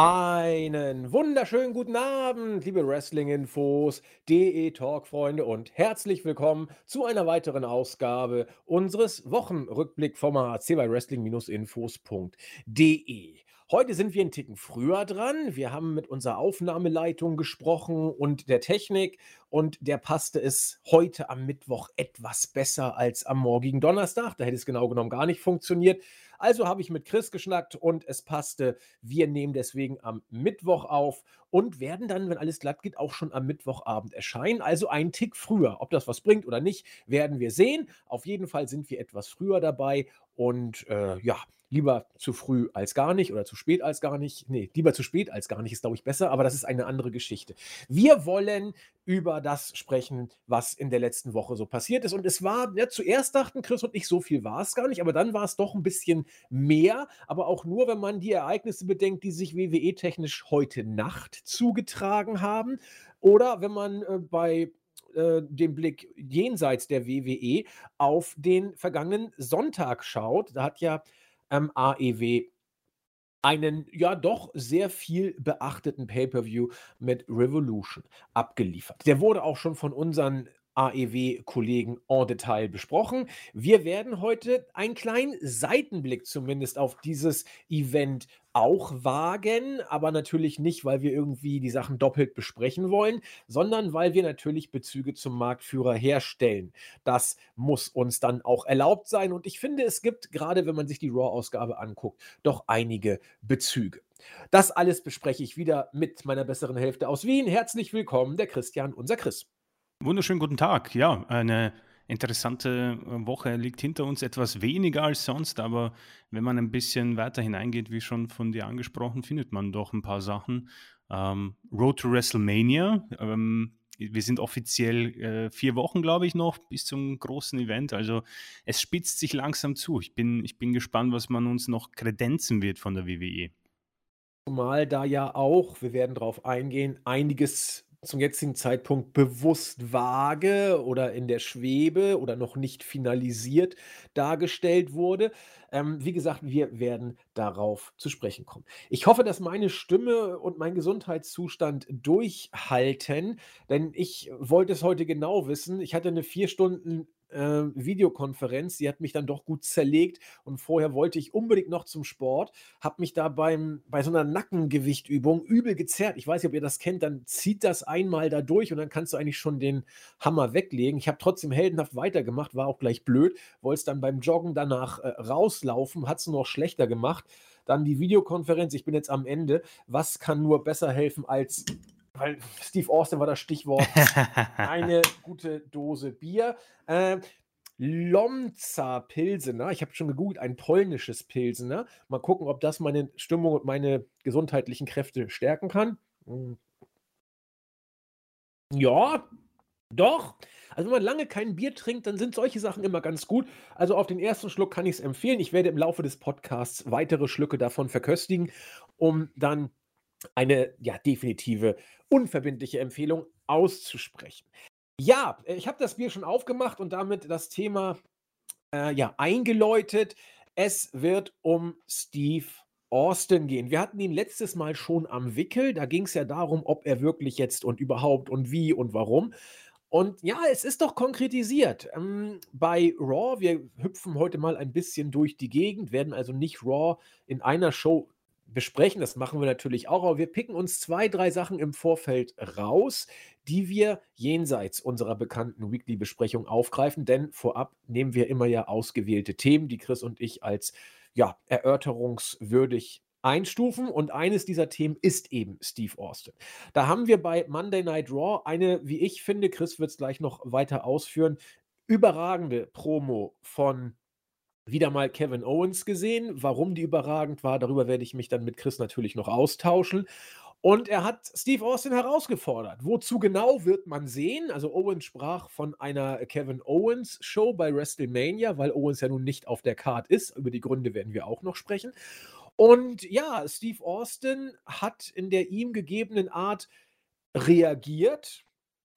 Einen wunderschönen guten Abend, liebe Wrestling-Infos, DE-Talk-Freunde und herzlich willkommen zu einer weiteren Ausgabe unseres Wochenrückblickformats hier bei Wrestling-Infos.de. Heute sind wir einen Ticken früher dran. Wir haben mit unserer Aufnahmeleitung gesprochen und der Technik und der passte es heute am Mittwoch etwas besser als am morgigen Donnerstag. Da hätte es genau genommen gar nicht funktioniert. Also habe ich mit Chris geschnackt und es passte. Wir nehmen deswegen am Mittwoch auf und werden dann, wenn alles glatt geht, auch schon am Mittwochabend erscheinen. Also einen Tick früher. Ob das was bringt oder nicht, werden wir sehen. Auf jeden Fall sind wir etwas früher dabei und äh, ja, lieber zu früh als gar nicht oder zu spät als gar nicht. Nee, lieber zu spät als gar nicht ist, glaube ich, besser, aber das ist eine andere Geschichte. Wir wollen über das sprechen, was in der letzten Woche so passiert ist. Und es war, ja, zuerst dachten Chris und ich, so viel war es gar nicht, aber dann war es doch ein bisschen mehr, aber auch nur, wenn man die Ereignisse bedenkt, die sich WWE-technisch heute Nacht zugetragen haben. Oder wenn man äh, bei äh, dem Blick jenseits der WWE auf den vergangenen Sonntag schaut. Da hat ja ähm, AEW einen ja doch sehr viel beachteten Pay-per-View mit Revolution abgeliefert. Der wurde auch schon von unseren AEW-Kollegen en Detail besprochen. Wir werden heute einen kleinen Seitenblick zumindest auf dieses Event auch wagen, aber natürlich nicht, weil wir irgendwie die Sachen doppelt besprechen wollen, sondern weil wir natürlich Bezüge zum Marktführer herstellen. Das muss uns dann auch erlaubt sein und ich finde, es gibt, gerade wenn man sich die Raw-Ausgabe anguckt, doch einige Bezüge. Das alles bespreche ich wieder mit meiner besseren Hälfte aus Wien. Herzlich willkommen, der Christian, unser Chris. Wunderschönen guten Tag. Ja, eine interessante äh, Woche liegt hinter uns, etwas weniger als sonst, aber wenn man ein bisschen weiter hineingeht, wie schon von dir angesprochen, findet man doch ein paar Sachen. Ähm, Road to WrestleMania. Ähm, wir sind offiziell äh, vier Wochen, glaube ich, noch bis zum großen Event. Also es spitzt sich langsam zu. Ich bin, ich bin gespannt, was man uns noch kredenzen wird von der WWE. Zumal da ja auch, wir werden darauf eingehen, einiges zum jetzigen Zeitpunkt bewusst vage oder in der Schwebe oder noch nicht finalisiert dargestellt wurde. Ähm, wie gesagt, wir werden darauf zu sprechen kommen. Ich hoffe, dass meine Stimme und mein Gesundheitszustand durchhalten, denn ich wollte es heute genau wissen. Ich hatte eine vier Stunden äh, Videokonferenz. Die hat mich dann doch gut zerlegt und vorher wollte ich unbedingt noch zum Sport, habe mich da beim, bei so einer Nackengewichtübung übel gezerrt. Ich weiß nicht, ob ihr das kennt, dann zieht das einmal da durch und dann kannst du eigentlich schon den Hammer weglegen. Ich habe trotzdem heldenhaft weitergemacht, war auch gleich blöd, wollte es dann beim Joggen danach äh, rauslaufen, hat es noch schlechter gemacht. Dann die Videokonferenz, ich bin jetzt am Ende. Was kann nur besser helfen als weil Steve Austin war das Stichwort, eine gute Dose Bier. Äh, Lomza Pilsener, ich habe schon gegoogelt, ein polnisches Pilsener. Mal gucken, ob das meine Stimmung und meine gesundheitlichen Kräfte stärken kann. Hm. Ja, doch. Also wenn man lange kein Bier trinkt, dann sind solche Sachen immer ganz gut. Also auf den ersten Schluck kann ich es empfehlen. Ich werde im Laufe des Podcasts weitere Schlücke davon verköstigen, um dann eine ja definitive unverbindliche Empfehlung auszusprechen. Ja, ich habe das Bier schon aufgemacht und damit das Thema äh, ja eingeläutet. Es wird um Steve Austin gehen. Wir hatten ihn letztes Mal schon am Wickel. Da ging es ja darum, ob er wirklich jetzt und überhaupt und wie und warum. Und ja, es ist doch konkretisiert. Ähm, bei Raw, wir hüpfen heute mal ein bisschen durch die Gegend, werden also nicht Raw in einer Show besprechen. Das machen wir natürlich auch, aber wir picken uns zwei, drei Sachen im Vorfeld raus, die wir jenseits unserer bekannten Weekly-Besprechung aufgreifen, denn vorab nehmen wir immer ja ausgewählte Themen, die Chris und ich als ja, erörterungswürdig einstufen und eines dieser Themen ist eben Steve Austin. Da haben wir bei Monday Night Raw eine, wie ich finde, Chris wird es gleich noch weiter ausführen, überragende Promo von wieder mal Kevin Owens gesehen. Warum die überragend war, darüber werde ich mich dann mit Chris natürlich noch austauschen. Und er hat Steve Austin herausgefordert. Wozu genau wird man sehen? Also Owens sprach von einer Kevin Owens Show bei WrestleMania, weil Owens ja nun nicht auf der Card ist. Über die Gründe werden wir auch noch sprechen. Und ja, Steve Austin hat in der ihm gegebenen Art reagiert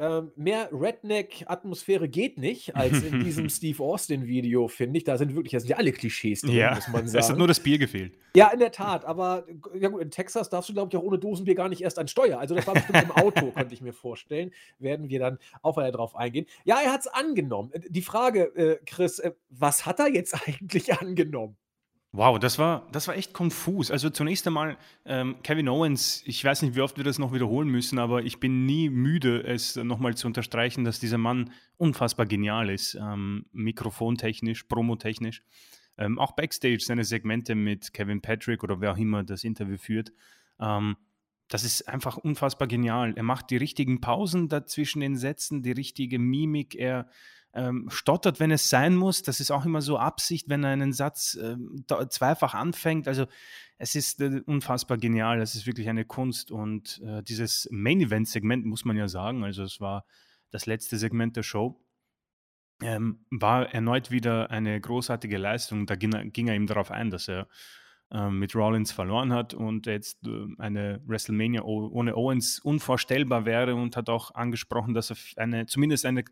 Ähm, mehr Redneck-Atmosphäre geht nicht als in diesem Steve Austin-Video, finde ich. Da sind wirklich, da sind ja alle Klischees drin, ja, muss man sagen. Es hat nur das Bier gefehlt. Ja, in der Tat. Aber ja gut, in Texas darfst du, glaube ich, auch ohne Dosenbier gar nicht erst an Steuer. Also das war bestimmt im Auto, könnte ich mir vorstellen. Werden wir dann auch weiter drauf eingehen. Ja, er hat es angenommen. Die Frage, äh, Chris, äh, was hat er jetzt eigentlich angenommen? Wow, das war, das war echt konfus. Also zunächst einmal, ähm, Kevin Owens, ich weiß nicht, wie oft wir das noch wiederholen müssen, aber ich bin nie müde, es nochmal zu unterstreichen, dass dieser Mann unfassbar genial ist, ähm, mikrofontechnisch, promotechnisch. Ähm, auch Backstage seine Segmente mit Kevin Patrick oder wer auch immer das Interview führt. Ähm, das ist einfach unfassbar genial. Er macht die richtigen Pausen dazwischen den Sätzen, die richtige Mimik. Er ähm, stottert, wenn es sein muss. Das ist auch immer so Absicht, wenn er einen Satz äh, zweifach anfängt. Also es ist äh, unfassbar genial. Es ist wirklich eine Kunst. Und äh, dieses Main-Event-Segment muss man ja sagen, also es war das letzte Segment der Show, ähm, war erneut wieder eine großartige Leistung. Da ging er, ging er ihm darauf ein, dass er ähm, mit Rollins verloren hat und jetzt äh, eine WrestleMania ohne Owens unvorstellbar wäre und hat auch angesprochen, dass er eine, zumindest eine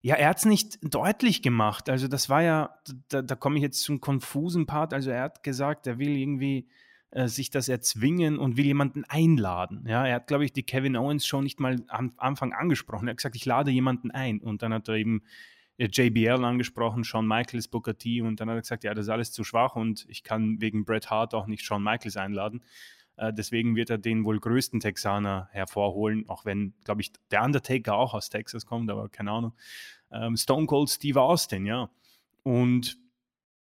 ja, er hat es nicht deutlich gemacht. Also das war ja, da, da komme ich jetzt zum konfusen Part. Also er hat gesagt, er will irgendwie äh, sich das erzwingen und will jemanden einladen. Ja, er hat, glaube ich, die Kevin Owens Show nicht mal am Anfang angesprochen. Er hat gesagt, ich lade jemanden ein. Und dann hat er eben äh, JBL angesprochen, Shawn Michaels, Booker T. Und dann hat er gesagt, ja, das ist alles zu schwach und ich kann wegen Bret Hart auch nicht Shawn Michaels einladen. Äh, deswegen wird er den wohl größten Texaner hervorholen, auch wenn, glaube ich, der Undertaker auch aus Texas kommt, aber keine Ahnung. Ähm, Stone Cold Steve Austin, ja. Und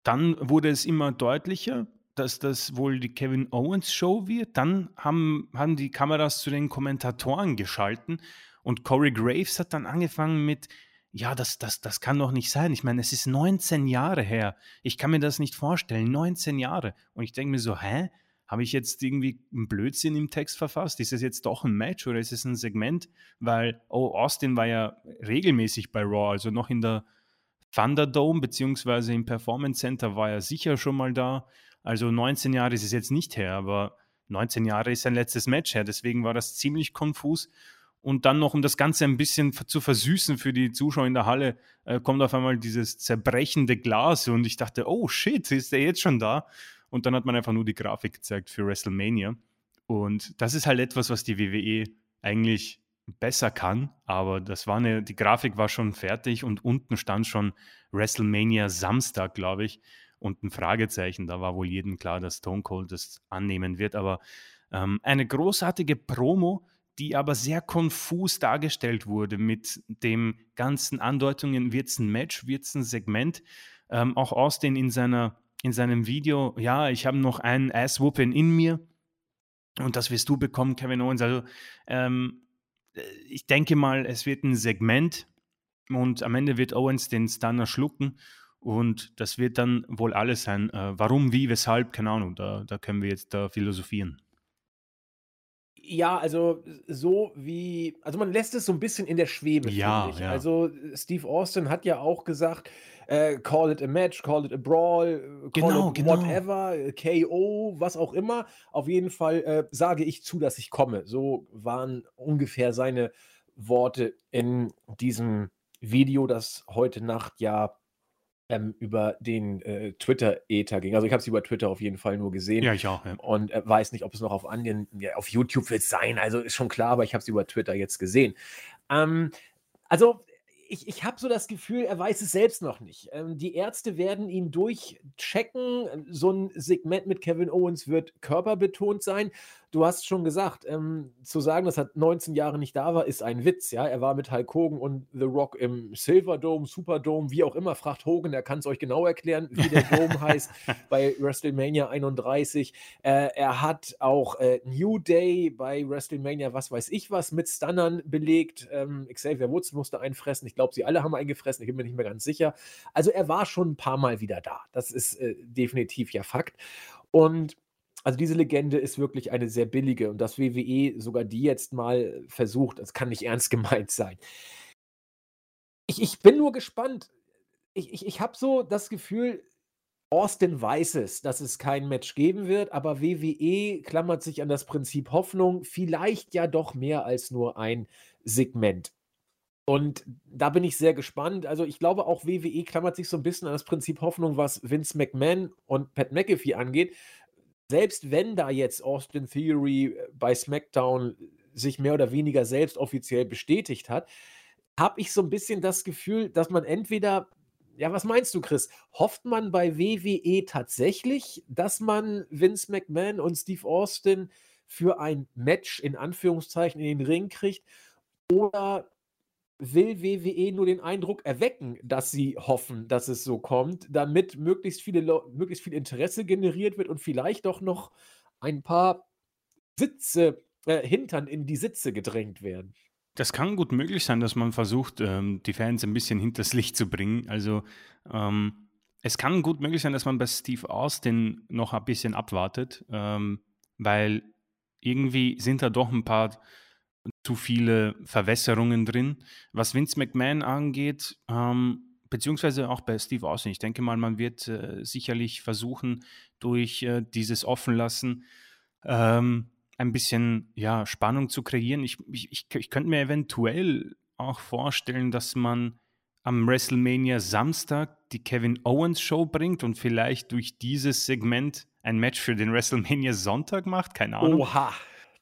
dann wurde es immer deutlicher, dass das wohl die Kevin Owens Show wird. Dann haben, haben die Kameras zu den Kommentatoren geschalten und Corey Graves hat dann angefangen mit, ja, das, das, das kann doch nicht sein. Ich meine, es ist 19 Jahre her. Ich kann mir das nicht vorstellen. 19 Jahre. Und ich denke mir so, hä? Habe ich jetzt irgendwie einen Blödsinn im Text verfasst? Ist es jetzt doch ein Match oder ist es ein Segment? Weil, oh, Austin war ja regelmäßig bei Raw, also noch in der Thunderdome beziehungsweise im Performance Center war er sicher schon mal da. Also 19 Jahre ist es jetzt nicht her, aber 19 Jahre ist sein letztes Match her. Deswegen war das ziemlich konfus. Und dann noch, um das Ganze ein bisschen zu versüßen für die Zuschauer in der Halle, äh, kommt auf einmal dieses zerbrechende Glas und ich dachte, oh shit, ist der jetzt schon da? Und dann hat man einfach nur die Grafik gezeigt für WrestleMania. Und das ist halt etwas, was die WWE eigentlich besser kann, aber das war eine, die Grafik war schon fertig und unten stand schon WrestleMania Samstag, glaube ich, und ein Fragezeichen. Da war wohl jedem klar, dass Stone Cold das annehmen wird. Aber ähm, eine großartige Promo, die aber sehr konfus dargestellt wurde mit dem ganzen Andeutungen, wird es ein Match, wird es ein Segment. Ähm, auch Austin in seiner in seinem Video, ja, ich habe noch einen Ass-Whooping in mir und das wirst du bekommen, Kevin Owens. Also ähm, äh, ich denke mal, es wird ein Segment und am Ende wird Owens den Stunner schlucken und das wird dann wohl alles sein. Äh, warum, wie, weshalb, keine Ahnung, da, da können wir jetzt da philosophieren. Ja, also so wie, also man lässt es so ein bisschen in der Schwebe, ja, ja. Also Steve Austin hat ja auch gesagt, äh, call it a match, call it a brawl, call genau, it genau. whatever, KO, was auch immer. Auf jeden Fall äh, sage ich zu, dass ich komme. So waren ungefähr seine Worte in diesem Video, das heute Nacht ja ähm, über den äh, Twitter-Ether ging. Also ich habe es über Twitter auf jeden Fall nur gesehen. Ja, ich auch. Ja. Und äh, weiß nicht, ob es noch auf anderen, ja, auf YouTube wird es sein. Also ist schon klar, aber ich habe es über Twitter jetzt gesehen. Ähm, also ich, ich habe so das Gefühl, er weiß es selbst noch nicht. Ähm, die Ärzte werden ihn durchchecken. So ein Segment mit Kevin Owens wird körperbetont sein du hast schon gesagt, ähm, zu sagen, dass er 19 Jahre nicht da war, ist ein Witz. Ja, er war mit Hulk Hogan und The Rock im Silverdome, Superdome, wie auch immer. Fragt Hogan, er kann es euch genau erklären, wie der Dome heißt bei WrestleMania 31. Äh, er hat auch äh, New Day bei WrestleMania, was weiß ich was, mit Stunnern belegt. Ähm, Xavier Woods musste einfressen. Ich glaube, sie alle haben eingefressen. Ich bin mir nicht mehr ganz sicher. Also er war schon ein paar Mal wieder da. Das ist äh, definitiv ja Fakt. Und also diese Legende ist wirklich eine sehr billige und dass WWE sogar die jetzt mal versucht, das kann nicht ernst gemeint sein. Ich, ich bin nur gespannt. Ich, ich, ich habe so das Gefühl, Austin weiß es, dass es kein Match geben wird, aber WWE klammert sich an das Prinzip Hoffnung, vielleicht ja doch mehr als nur ein Segment. Und da bin ich sehr gespannt. Also ich glaube auch WWE klammert sich so ein bisschen an das Prinzip Hoffnung, was Vince McMahon und Pat McAfee angeht. Selbst wenn da jetzt Austin Theory äh, bei SmackDown sich mehr oder weniger selbst offiziell bestätigt hat, habe ich so ein bisschen das Gefühl, dass man entweder ja, was meinst du, Chris? Hofft man bei WWE tatsächlich, dass man Vince McMahon und Steve Austin für ein Match in Anführungszeichen in den Ring kriegt? Oder will WWE nur den Eindruck erwecken, dass sie hoffen, dass es so kommt, damit möglichst, viele möglichst viel Interesse generiert wird und vielleicht doch noch ein paar Sitze, äh, Hintern in die Sitze gedrängt werden? Das kann gut möglich sein, dass man versucht, ähm, die Fans ein bisschen hinters Licht zu bringen. Also ähm, es kann gut möglich sein, dass man bei Steve Austin noch ein bisschen abwartet, ähm, weil irgendwie sind da doch ein paar zu viele Verwässerungen drin. Was Vince McMahon angeht, ähm, beziehungsweise auch bei Steve Austin, ich denke mal, man wird äh, sicherlich versuchen, durch äh, dieses Offenlassen ähm, ein bisschen ja, Spannung zu kreieren. Ich, ich, ich, könnte mir eventuell auch vorstellen, dass man am WrestleMania Samstag die Kevin Owens Show bringt und vielleicht durch dieses Segment ein Match für den WrestleMania Sonntag macht. Keine Ahnung. Oha,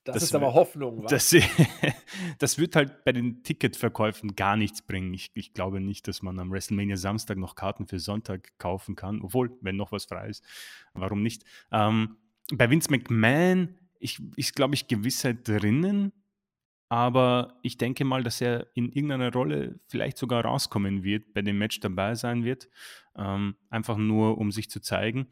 das, das ist aber Hoffnung. Das, das, wird halt bei den Ticketverkäufen gar nichts bringen. Ich, ich, glaube nicht, dass man am WrestleMania Samstag noch Karten für Sonntag kaufen kann. Obwohl, wenn noch was frei ist, warum nicht? Ähm, bei Vince McMahon ich, ist, glaube ich, Gewissheit drinnen, aber ich denke mal, dass er in irgendeiner Rolle vielleicht sogar rauskommen wird, bei dem Match dabei sein wird, ähm, einfach nur, um sich zu zeigen.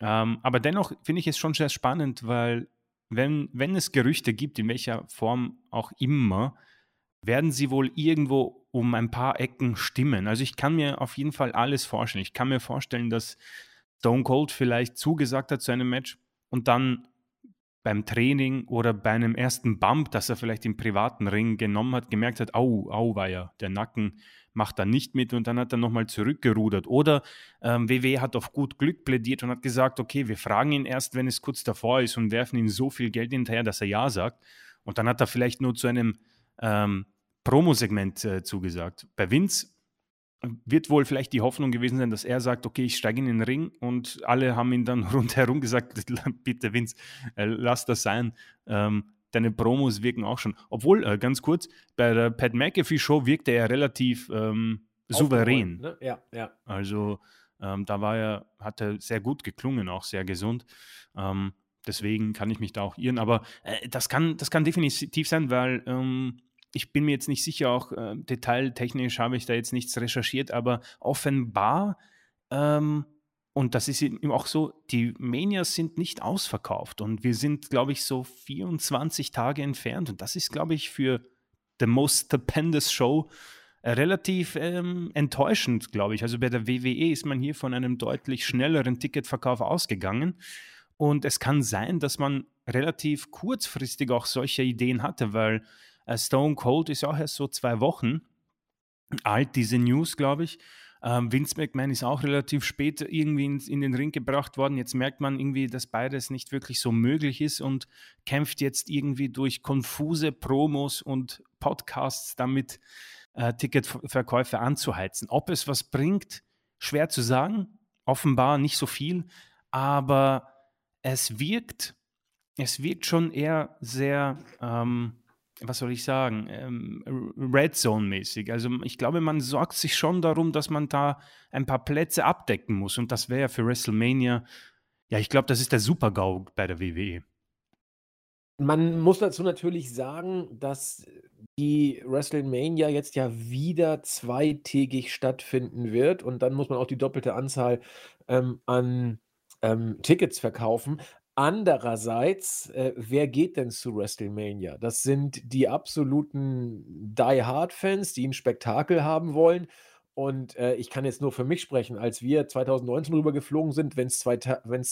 Ähm, aber dennoch finde ich es schon sehr spannend, weil wenn, wenn es Gerüchte gibt, in welcher Form auch immer, werden sie wohl irgendwo um ein paar Ecken stimmen. Also ich kann mir auf jeden Fall alles vorstellen. Ich kann mir vorstellen, dass Stone Cold vielleicht zugesagt hat zu einem Match und dann beim Training oder bei einem ersten Bump, das er vielleicht im privaten Ring genommen hat, gemerkt hat, au, au war ja, der Nacken macht da nicht mit und dann hat er nochmal zurückgerudert. Oder ähm, WWE hat auf gut Glück plädiert und hat gesagt, okay, wir fragen ihn erst, wenn es kurz davor ist und werfen ihm so viel Geld hinterher, dass er ja sagt. Und dann hat er vielleicht nur zu einem ähm, Promo-Segment äh, zugesagt. Bei Vince wird wohl vielleicht die Hoffnung gewesen sein, dass er sagt, okay, ich steige in den Ring und alle haben ihn dann rundherum gesagt, bitte Vince, äh, lass das sein. Ähm, deine Promos wirken auch schon. Obwohl, äh, ganz kurz, bei der Pat McAfee Show wirkte er relativ ähm, souverän. Ne? Ja, ja. Also ähm, da war er, hat er sehr gut geklungen, auch sehr gesund. Ähm, deswegen kann ich mich da auch irren. Aber äh, das, kann, das kann definitiv sein, weil ähm, ich bin mir jetzt nicht sicher, auch äh, detailtechnisch habe ich da jetzt nichts recherchiert, aber offenbar, ähm, und das ist eben auch so, die Manias sind nicht ausverkauft und wir sind, glaube ich, so 24 Tage entfernt und das ist, glaube ich, für The Most Stupendous Show äh, relativ ähm, enttäuschend, glaube ich. Also bei der WWE ist man hier von einem deutlich schnelleren Ticketverkauf ausgegangen. Und es kann sein, dass man relativ kurzfristig auch solche Ideen hatte, weil Stone Cold ist auch erst so zwei Wochen alt, diese News, glaube ich. Ähm, Vince McMahon ist auch relativ spät irgendwie in, in, den Ring gebracht worden. Jetzt merkt man irgendwie, dass beides nicht wirklich so möglich ist und kämpft jetzt irgendwie durch konfuse Promos und Podcasts damit, äh, Ticketverkäufe anzuheizen. Ob es was bringt, schwer zu sagen. Offenbar nicht so viel, aber es wirkt, es wirkt schon eher sehr ähm, was soll ich sagen, ähm, Red Zone-mäßig. Also ich glaube, man sorgt sich schon darum, dass man da ein paar Plätze abdecken muss. Und das wäre für WrestleMania, ja, ich glaube, das ist der Super-GAU bei der WWE. Man muss dazu natürlich sagen, dass die WrestleMania jetzt ja wieder zweitägig stattfinden wird und dann muss man auch die doppelte Anzahl ähm, an ähm, Tickets verkaufen. Andererseits, äh, wer geht denn zu WrestleMania? Das sind die absoluten Die-Hard-Fans, die ein Spektakel haben wollen. Und äh, ich kann jetzt nur für mich sprechen. Als wir 2019 rüber geflogen sind, wenn es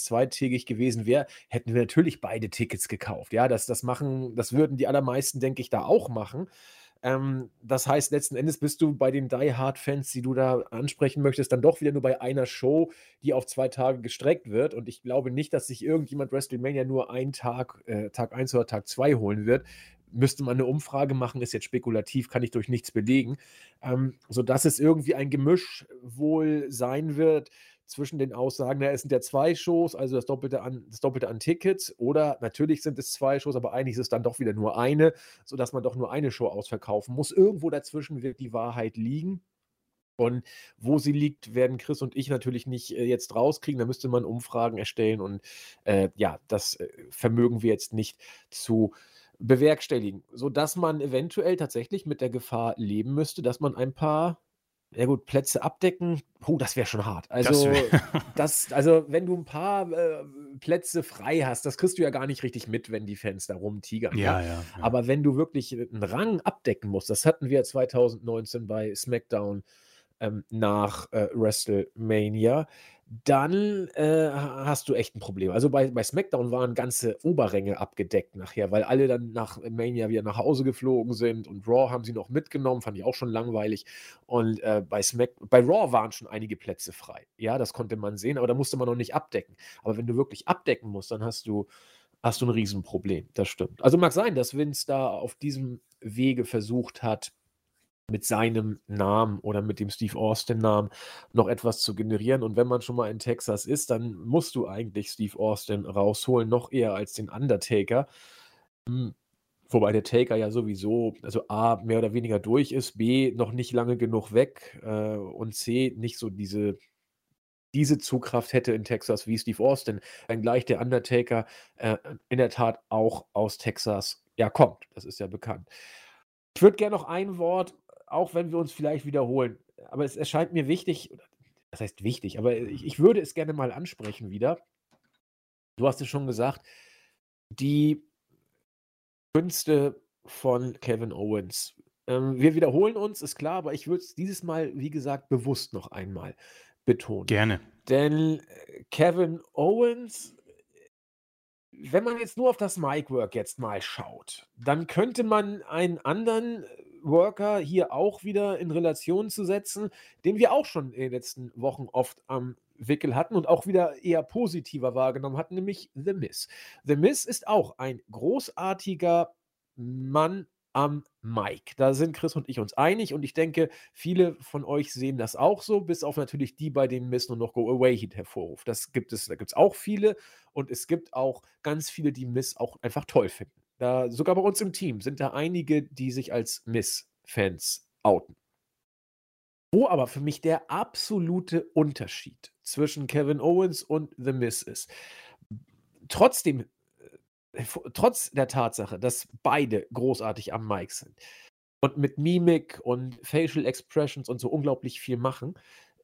zweitägig gewesen wäre, hätten wir natürlich beide Tickets gekauft. Ja, das, das machen, das würden die allermeisten, denke ich, da auch machen. Ähm, das heißt, letzten Endes bist du bei den Die Hard-Fans, die du da ansprechen möchtest, dann doch wieder nur bei einer Show, die auf zwei Tage gestreckt wird. Und ich glaube nicht, dass sich irgendjemand WrestleMania nur einen Tag, äh, Tag 1 oder Tag 2 holen wird. müsste man eine Umfrage machen, ist jetzt spekulativ, kann ich durch nichts belegen, ähm, sodass es irgendwie ein Gemisch wohl sein wird zwischen den Aussagen, na, es sind ja zwei Shows, also das Doppelte an, das Doppelte an Tickets, oder natürlich sind es zwei Shows, aber eigentlich ist es dann doch wieder nur eine, sodass man doch nur eine Show ausverkaufen muss. Irgendwo dazwischen wird die Wahrheit liegen. Und wo sie liegt, werden Chris und ich natürlich nicht äh, jetzt rauskriegen. Da müsste man Umfragen erstellen und äh, ja, das äh, vermögen wir jetzt nicht zu bewerkstelligen, sodass man eventuell tatsächlich mit der Gefahr leben müsste, dass man ein paar ja gut, Plätze abdecken, puh, das wäre schon hart. Also, das, also, wenn du ein paar äh, Plätze frei hast, das kriegst du ja gar nicht richtig mit, wenn die Fans da rumtigern. Ja, ja, ja. Aber wenn du wirklich einen Rang abdecken musst, das hatten wir 2019 bei SmackDown ähm, nach äh, WrestleMania, dann äh, hast du echt ein Problem. Also bei, bei SmackDown waren ganze Oberränge abgedeckt nachher, weil alle dann nach Mania wieder nach Hause geflogen sind und Raw haben sie noch mitgenommen, fand ich auch schon langweilig. Und äh, bei, Smack, bei Raw waren schon einige Plätze frei. Ja, das konnte man sehen, aber da musste man noch nicht abdecken. Aber wenn du wirklich abdecken musst, dann hast du, hast du ein Riesenproblem. Das stimmt. Also mag sein, dass Vince da auf diesem Wege versucht hat, mit seinem Namen oder mit dem Steve Austin-Namen noch etwas zu generieren. Und wenn man schon mal in Texas ist, dann musst du eigentlich Steve Austin rausholen, noch eher als den Undertaker. Hm, wobei der Taker ja sowieso, also A, mehr oder weniger durch ist, B, noch nicht lange genug weg äh, und C, nicht so diese, diese Zugkraft hätte in Texas wie Steve Austin, wenngleich der Undertaker äh, in der Tat auch aus Texas ja kommt. Das ist ja bekannt. Ich würde gerne noch ein Wort auch wenn wir uns vielleicht wiederholen. Aber es erscheint mir wichtig, das heißt wichtig, aber ich, ich würde es gerne mal ansprechen wieder. Du hast es schon gesagt, die Künste von Kevin Owens. Ähm, wir wiederholen uns, ist klar, aber ich würde es dieses Mal, wie gesagt, bewusst noch einmal betonen. Gerne. Denn äh, Kevin Owens, wenn man jetzt nur auf das Mic-Work jetzt mal schaut, dann könnte man einen anderen Worker hier auch wieder in Relation zu setzen, den wir auch schon in den letzten Wochen oft am Wickel hatten und auch wieder eher positiver wahrgenommen hatten, nämlich The Miss. The Miss ist auch ein großartiger Mann am Mike. Da sind Chris und ich uns einig und ich denke, viele von euch sehen das auch so, bis auf natürlich die, bei denen Miss nur noch Go Away Heat hervorruft. Das gibt es, da gibt es auch viele und es gibt auch ganz viele, die Miss auch einfach toll finden. Da, sogar bei uns im Team sind da einige, die sich als Miss-Fans outen. Wo aber für mich der absolute Unterschied zwischen Kevin Owens und The Miss ist, trotzdem, äh, trotz der Tatsache, dass beide großartig am Mic sind und mit Mimik und Facial Expressions und so unglaublich viel machen,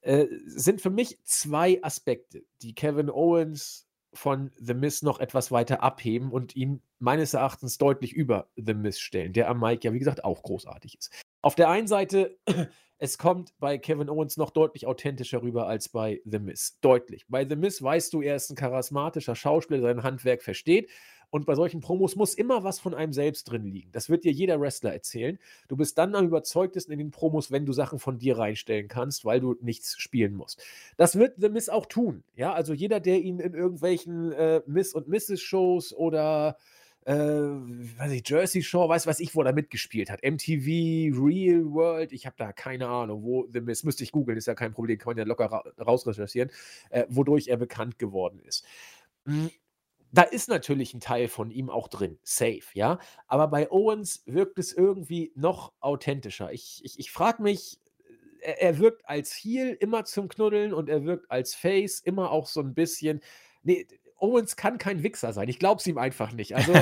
äh, sind für mich zwei Aspekte, die Kevin Owens von The Miss noch etwas weiter abheben und ihn meines Erachtens deutlich über The Miss stellen, der am Mike ja, wie gesagt, auch großartig ist. Auf der einen Seite, es kommt bei Kevin Owens noch deutlich authentischer rüber als bei The Miss. Deutlich. Bei The Miss weißt du, er ist ein charismatischer Schauspieler, sein Handwerk versteht und bei solchen Promos muss immer was von einem selbst drin liegen. Das wird dir jeder Wrestler erzählen. Du bist dann am überzeugtesten in den Promos, wenn du Sachen von dir reinstellen kannst, weil du nichts spielen musst. Das wird The Miss auch tun. Ja, also jeder, der ihn in irgendwelchen äh, Miss und Mrs. Shows oder äh, weiß ich, Jersey Shore, weiß was ich, wo er mitgespielt hat. MTV, Real World, ich habe da keine Ahnung, wo The Miss, müsste ich googeln, ist ja kein Problem, kann man ja locker ra rausrecherchieren, äh, wodurch er bekannt geworden ist. Da ist natürlich ein Teil von ihm auch drin, safe, ja. Aber bei Owens wirkt es irgendwie noch authentischer. Ich, ich, ich frage mich, er, er, wirkt als Heel immer zum Knuddeln und er wirkt als Face immer auch so ein bisschen. Nee, Owens kann kein Wichser sein. Ich glaube es ihm einfach nicht. Also,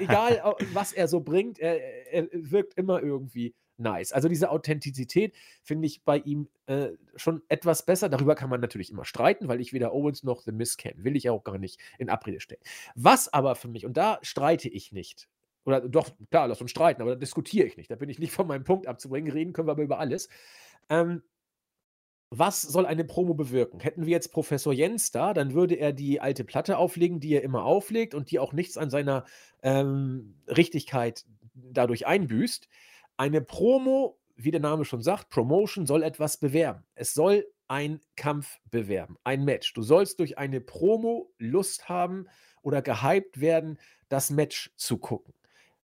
egal, was er so bringt, er, er wirkt immer irgendwie nice. Also diese Authentizität finde ich bei ihm äh, schon etwas besser. Darüber kann man natürlich immer streiten, weil ich weder Owens noch The Miz kenne. Will ich auch gar nicht in Abrede stellen. Was aber für mich, und da streite ich nicht, oder doch, klar, lass uns streiten, aber da diskutiere ich nicht. Da bin ich nicht von meinem Punkt abzubringen. Reden können wir aber über alles. Ähm, was soll eine Promo bewirken? Hätten wir jetzt Professor Jens da, dann würde er die alte Platte auflegen, die er immer auflegt und die auch nichts an seiner ähm, Richtigkeit dadurch einbüßt. Eine Promo, wie der Name schon sagt, Promotion soll etwas bewerben. Es soll ein Kampf bewerben, ein Match. Du sollst durch eine Promo Lust haben oder gehypt werden, das Match zu gucken.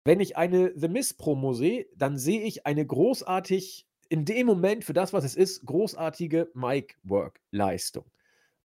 Wenn ich eine The Miss Promo sehe, dann sehe ich eine großartig, in dem Moment für das, was es ist, großartige Mic-Work-Leistung.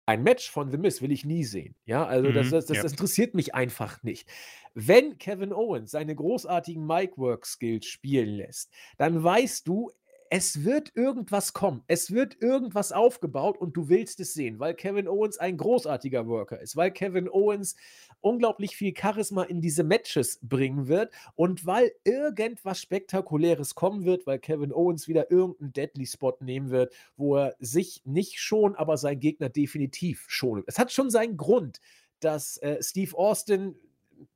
Ein Match von The Miss will ich nie sehen. Ja, also das, Mhm, das, das ja. interessiert mich einfach nicht. Wenn Kevin Owens seine großartigen Mic-Work-Skills spielen lässt, dann weißt du, es wird irgendwas kommen. Es wird irgendwas aufgebaut und du willst es sehen, weil Kevin Owens ein großartiger Worker ist, weil Kevin Owens unglaublich viel Charisma in diese Matches bringen wird und weil irgendwas Spektakuläres kommen wird, weil Kevin Owens wieder irgendeinen Deadly Spot nehmen wird, wo er sich nicht schon, aber sein Gegner definitiv schon. Es hat schon seinen Grund, dass äh, Steve Austin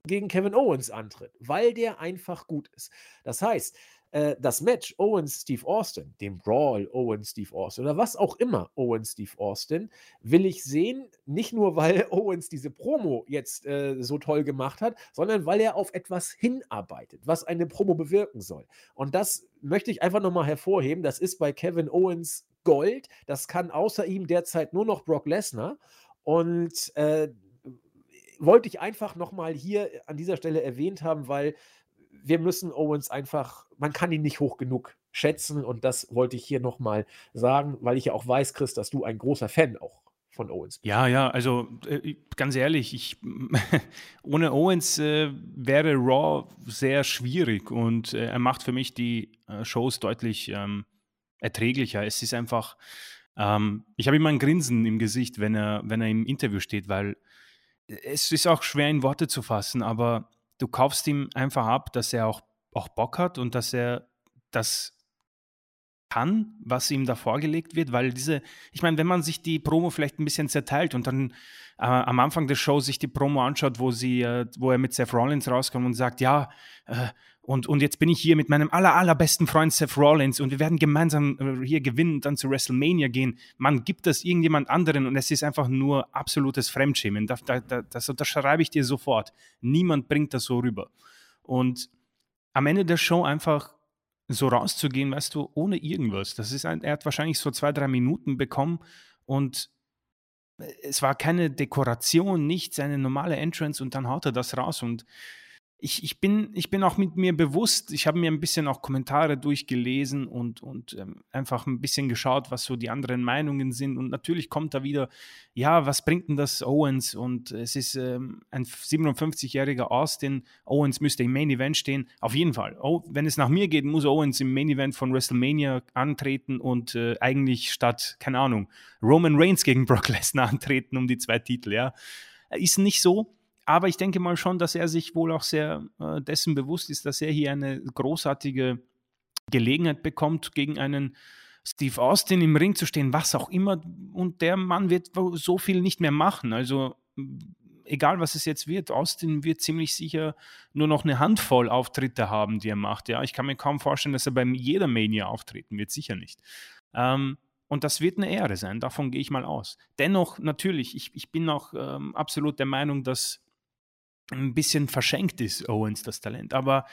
gegen Kevin Owens antritt, weil der einfach gut ist. Das heißt, äh, das Match Owens-Steve Austin, dem Brawl Owens-Steve Austin oder was auch immer Owens-Steve Austin, will ich sehen, nicht nur, weil Owens diese Promo jetzt äh, so toll gemacht hat, sondern weil er auf etwas hinarbeitet, was eine Promo bewirken soll. Und das möchte ich einfach nochmal hervorheben. Das ist bei Kevin Owens Gold. Das kann außer ihm derzeit nur noch Brock Lesnar. Und äh, wollte ich einfach nochmal hier an dieser Stelle erwähnt haben, weil wir müssen Owens einfach, man kann ihn nicht hoch genug schätzen und das wollte ich hier nochmal sagen, weil ich ja auch weiß, Chris, dass du ein großer Fan auch von Owens. Ja, ja, also äh, ganz ehrlich, ich, ohne Owens äh, wäre Raw sehr schwierig und äh, er macht für mich die äh, Shows deutlich ähm, erträglicher. Es ist einfach, ähm, ich habe immer ein Grinsen im Gesicht, wenn er, wenn er im Interview steht, weil es ist auch schwer in Worte zu fassen, aber du kaufst ihm einfach ab, dass er auch, auch Bock hat und dass er das kann, was ihm da vorgelegt wird, weil diese, ich meine, wenn man sich die Promo vielleicht ein bisschen zerteilt und dann äh, am Anfang der Show sich die Promo anschaut, wo sie, äh, wo er mit Seth Rollins rauskommt und sagt, ja, äh, und, und jetzt bin ich hier mit meinem aller, allerbesten Freund Seth Rollins und wir werden gemeinsam äh, hier gewinnen und dann zu WrestleMania gehen. Man gibt das irgendjemand anderen und es ist einfach nur absolutes Fremdschämen. Da, da, da, das unterschreibe ich dir sofort. Niemand bringt das so rüber. Und am Ende der Show einfach so rauszugehen, weißt du, ohne irgendwas. Das ist ein, er hat wahrscheinlich so zwei, drei Minuten bekommen und es war keine Dekoration, nichts, eine normale Entrance und dann haut er das raus und ich, ich, bin, ich bin auch mit mir bewusst, ich habe mir ein bisschen auch Kommentare durchgelesen und, und ähm, einfach ein bisschen geschaut, was so die anderen Meinungen sind. Und natürlich kommt da wieder, ja, was bringt denn das Owens? Und es ist ähm, ein 57-jähriger Austin. Owens müsste im Main Event stehen. Auf jeden Fall. Oh, wenn es nach mir geht, muss Owens im Main Event von WrestleMania antreten und äh, eigentlich statt, keine Ahnung, Roman Reigns gegen Brock Lesnar antreten um die zwei Titel. Ja, ist nicht so aber ich denke mal schon, dass er sich wohl auch sehr äh, dessen bewusst ist, dass er hier eine großartige Gelegenheit bekommt, gegen einen Steve Austin im Ring zu stehen, was auch immer. Und der Mann wird so viel nicht mehr machen. Also egal, was es jetzt wird, Austin wird ziemlich sicher nur noch eine Handvoll Auftritte haben, die er macht. Ja, ich kann mir kaum vorstellen, dass er beim jeder Mania auftreten wird, sicher nicht. Ähm, und das wird eine Ehre sein, davon gehe ich mal aus. Dennoch, natürlich, ich, ich bin auch ähm, absolut der Meinung, dass ein bisschen verschenkt ist, Owens, das Talent. Aber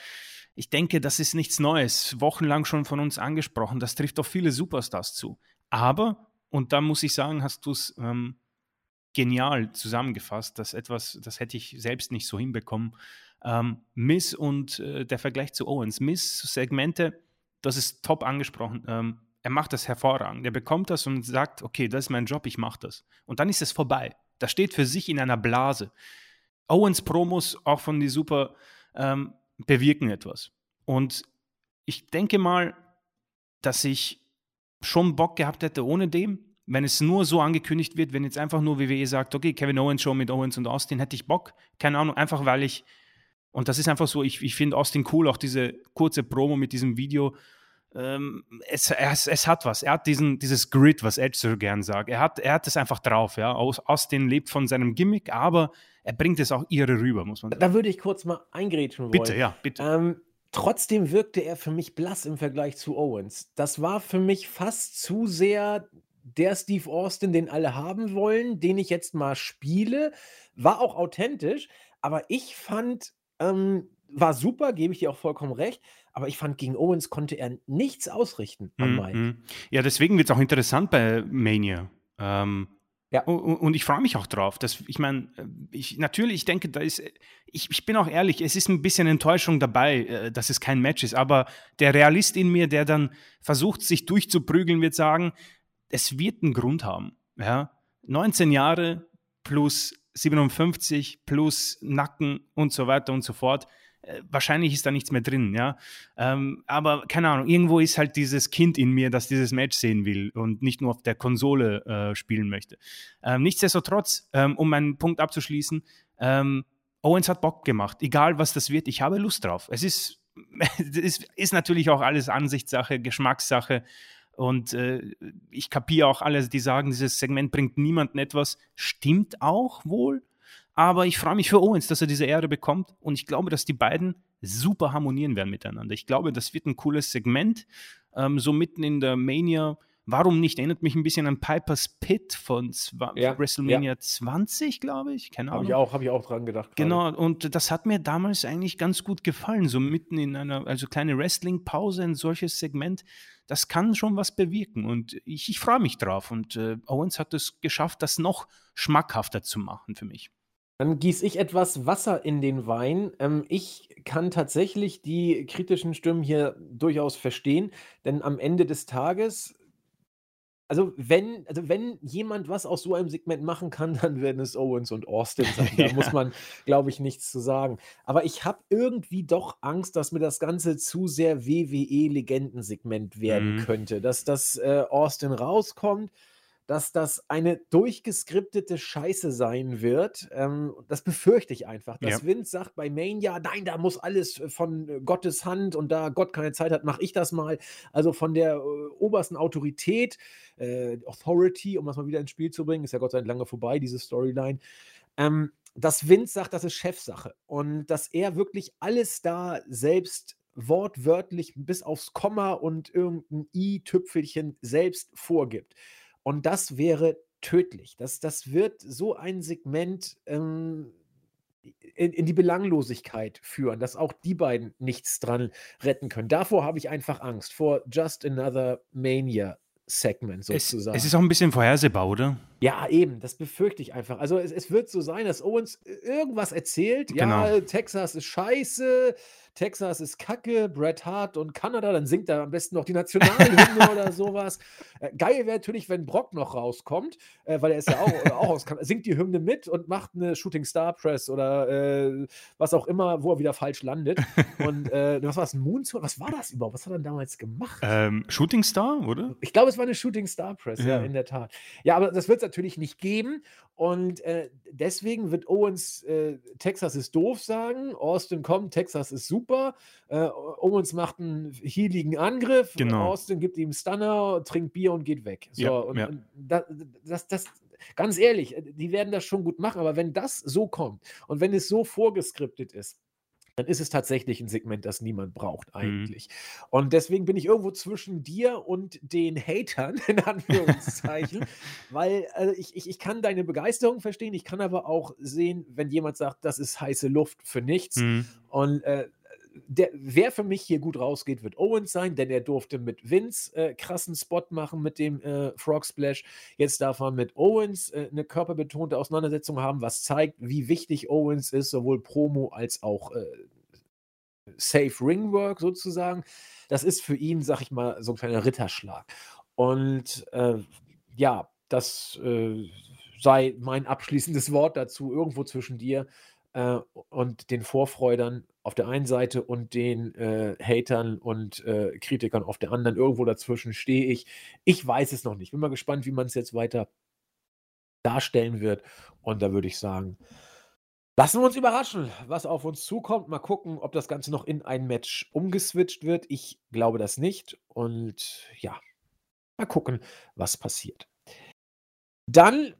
ich denke, das ist nichts Neues. Wochenlang schon von uns angesprochen. Das trifft auf viele Superstars zu. Aber, und da muss ich sagen, hast du es ähm, genial zusammengefasst. Das etwas, das hätte ich selbst nicht so hinbekommen. Ähm, Miss und äh, der Vergleich zu Owens. Miss Segmente, das ist top angesprochen. Ähm, er macht das hervorragend. Er bekommt das und sagt, okay, das ist mein Job, ich mache das. Und dann ist es vorbei. Das steht für sich in einer Blase. Owens Promos, auch von die Super, ähm, bewirken etwas. Und ich denke mal, dass ich schon Bock gehabt hätte ohne dem, wenn es nur so angekündigt wird, wenn jetzt einfach nur WWE sagt, okay, Kevin Owens Show mit Owens und Austin, hätte ich Bock. Keine Ahnung, einfach weil ich, und das ist einfach so, ich, ich finde Austin cool, auch diese kurze Promo mit diesem Video. Ähm, es, es, es, hat was. Er hat diesen, dieses Grid, was Edge so gern sagt. Er hat, er hat es einfach drauf. Ja? Aus, Austin lebt von seinem Gimmick, aber er bringt es auch ihre rüber, muss man sagen. Da würde ich kurz mal eingrätschen wollen. Bitte, ja, bitte. Ähm, trotzdem wirkte er für mich blass im Vergleich zu Owens. Das war für mich fast zu sehr der Steve Austin, den alle haben wollen, den ich jetzt mal spiele. War auch authentisch, aber ich fand, ähm, war super, gebe ich dir auch vollkommen recht. Aber ich fand, gegen Owens konnte er nichts ausrichten am Mhm, Mike. mhm. Ja, deswegen wird es auch interessant bei Mania. Ähm, Ja. Und, und ich freue mich auch drauf. Dass, ich meine, äh, ich, natürlich, ich denke, da ist, ich, ich bin auch ehrlich, es ist ein bisschen Enttäuschung dabei, äh, dass es kein Match ist. Aber der Realist in mir, der dann versucht, sich durchzuprügeln, wird sagen, es wird einen Grund haben. Ja? 19 Jahre plus 57 plus Nacken und so weiter und so fort. Äh, wahrscheinlich ist da nichts mehr drin, ja. Ähm, aber keine Ahnung, irgendwo ist halt dieses Kind in mir, das dieses Match sehen will und nicht nur auf der Konsole äh, spielen möchte. Ähm, nichtsdestotrotz, ähm, um meinen Punkt abzuschließen, ähm, Owens hat Bock gemacht, egal was das wird, ich habe Lust drauf. Es ist, es ist natürlich auch alles Ansichtssache, Geschmackssache. Und äh, ich kapiere auch alle, die sagen, dieses Segment bringt niemandem etwas. Stimmt auch wohl. Aber ich freue mich für Owens, dass er diese Ehre bekommt. Und ich glaube, dass die beiden super harmonieren werden miteinander. Ich glaube, das wird ein cooles Segment. Ähm, so mitten in der Mania. Warum nicht? Erinnert mich ein bisschen an Piper's Pit von ja, WrestleMania ja. 20, glaube ich. Keine Ahnung. Habe ich auch, habe ich auch dran gedacht. Genau, und das hat mir damals eigentlich ganz gut gefallen. So mitten in einer, also kleine Wrestling-Pause, ein solches Segment. Das kann schon was bewirken. Und ich, ich freue mich drauf. Und äh, Owens hat es geschafft, das noch schmackhafter zu machen für mich. Dann gieße ich etwas Wasser in den Wein. Ähm, ich kann tatsächlich die kritischen Stimmen hier durchaus verstehen, denn am Ende des Tages also wenn also wenn jemand was aus so einem Segment machen kann, dann werden es Owens und Austin sein. Da muss man, glaube ich, nichts zu sagen. Aber ich habe irgendwie doch Angst, dass mir das Ganze zu sehr WWE-Legendensegment werden Mhm. könnte, dass das, äh, Austin rauskommt dass das eine durchgeskriptete Scheiße sein wird. Ähm, das befürchte ich einfach, dass ja. Vince sagt bei Mania, nein, da muss alles von Gottes Hand und da Gott keine Zeit hat, mache ich das mal. Also von der äh, obersten Autorität, äh, Authority, um das mal wieder ins Spiel zu bringen, ist ja Gott sei Dank lange vorbei, diese Storyline. Ähm, dass Vince sagt, das ist Chefsache und dass er wirklich alles da selbst wortwörtlich bis aufs Komma und irgendein i-Tüpfelchen selbst vorgibt. Und das wäre tödlich. Das, das wird so ein Segment ähm, in, in, die Belanglosigkeit führen, dass auch die beiden nichts dran retten können. Davor habe ich einfach Angst, vor Just Another Mania Segment sozusagen. Es, es, ist auch ein bisschen vorhersehbar, oder? Ja, eben, das befürchte ich einfach. Also es, es wird so sein, dass Owens irgendwas erzählt. Genau. Ja, Texas ist scheiße, Texas ist Kacke, Bret Hart und Kanada, dann singt er am besten noch die Nationalhymne oder sowas. Äh, geil wäre natürlich, wenn Brock noch rauskommt, äh, weil er ist ja auch, auch aus Kanada, singt die Hymne mit und macht eine Shooting Star Press oder äh, was auch immer, wo er wieder falsch landet. Und äh, was war das, Moonsault? Was war das überhaupt? Was hat er damals gemacht? Ähm, Shooting Star, oder? Ich glaube, es war eine Shooting Star Press, ja, ja in der Tat. Ja, aber das wird es natürlich nicht geben. Und äh, deswegen wird Owens äh, Texas ist doof sagen. Austin kommt, Texas ist super. Äh, Owens macht einen healigen Angriff. Genau. Austin gibt ihm Stunner, trinkt Bier und geht weg. So, ja, und, ja. und das, das, das, ganz ehrlich, die werden das schon gut machen, aber wenn das so kommt und wenn es so vorgeskriptet ist, dann ist es tatsächlich ein Segment, das niemand braucht mhm. eigentlich. Mhm. Und deswegen bin ich irgendwo zwischen dir und den Hatern, in Anführungszeichen, weil also ich, ich, ich kann deine Begeisterung verstehen, ich kann aber auch sehen, wenn jemand sagt, das ist heiße Luft für nichts. Mhm. Und äh, der, wer für mich hier gut rausgeht, wird Owens sein, denn er durfte mit Vince äh, krassen Spot machen mit dem äh, Frog Splash. Jetzt darf er mit Owens äh, eine körperbetonte Auseinandersetzung haben, was zeigt, wie wichtig Owens ist, sowohl Promo als auch äh, Safe Ringwork sozusagen. Das ist für ihn, sag ich mal, so ein kleiner Ritterschlag. Und äh, ja, das äh, sei mein abschließendes Wort dazu, irgendwo zwischen dir äh, und den Vorfreudern auf der einen Seite und den äh, Hatern und äh, Kritikern auf der anderen. Irgendwo dazwischen stehe ich. Ich weiß es noch nicht. Bin mal gespannt, wie man es jetzt weiter darstellen wird. Und da würde ich sagen, lassen wir uns überraschen, was auf uns zukommt. Mal gucken, ob das Ganze noch in ein Match umgeswitcht wird. Ich glaube das nicht. Und ja, mal gucken, was passiert. Dann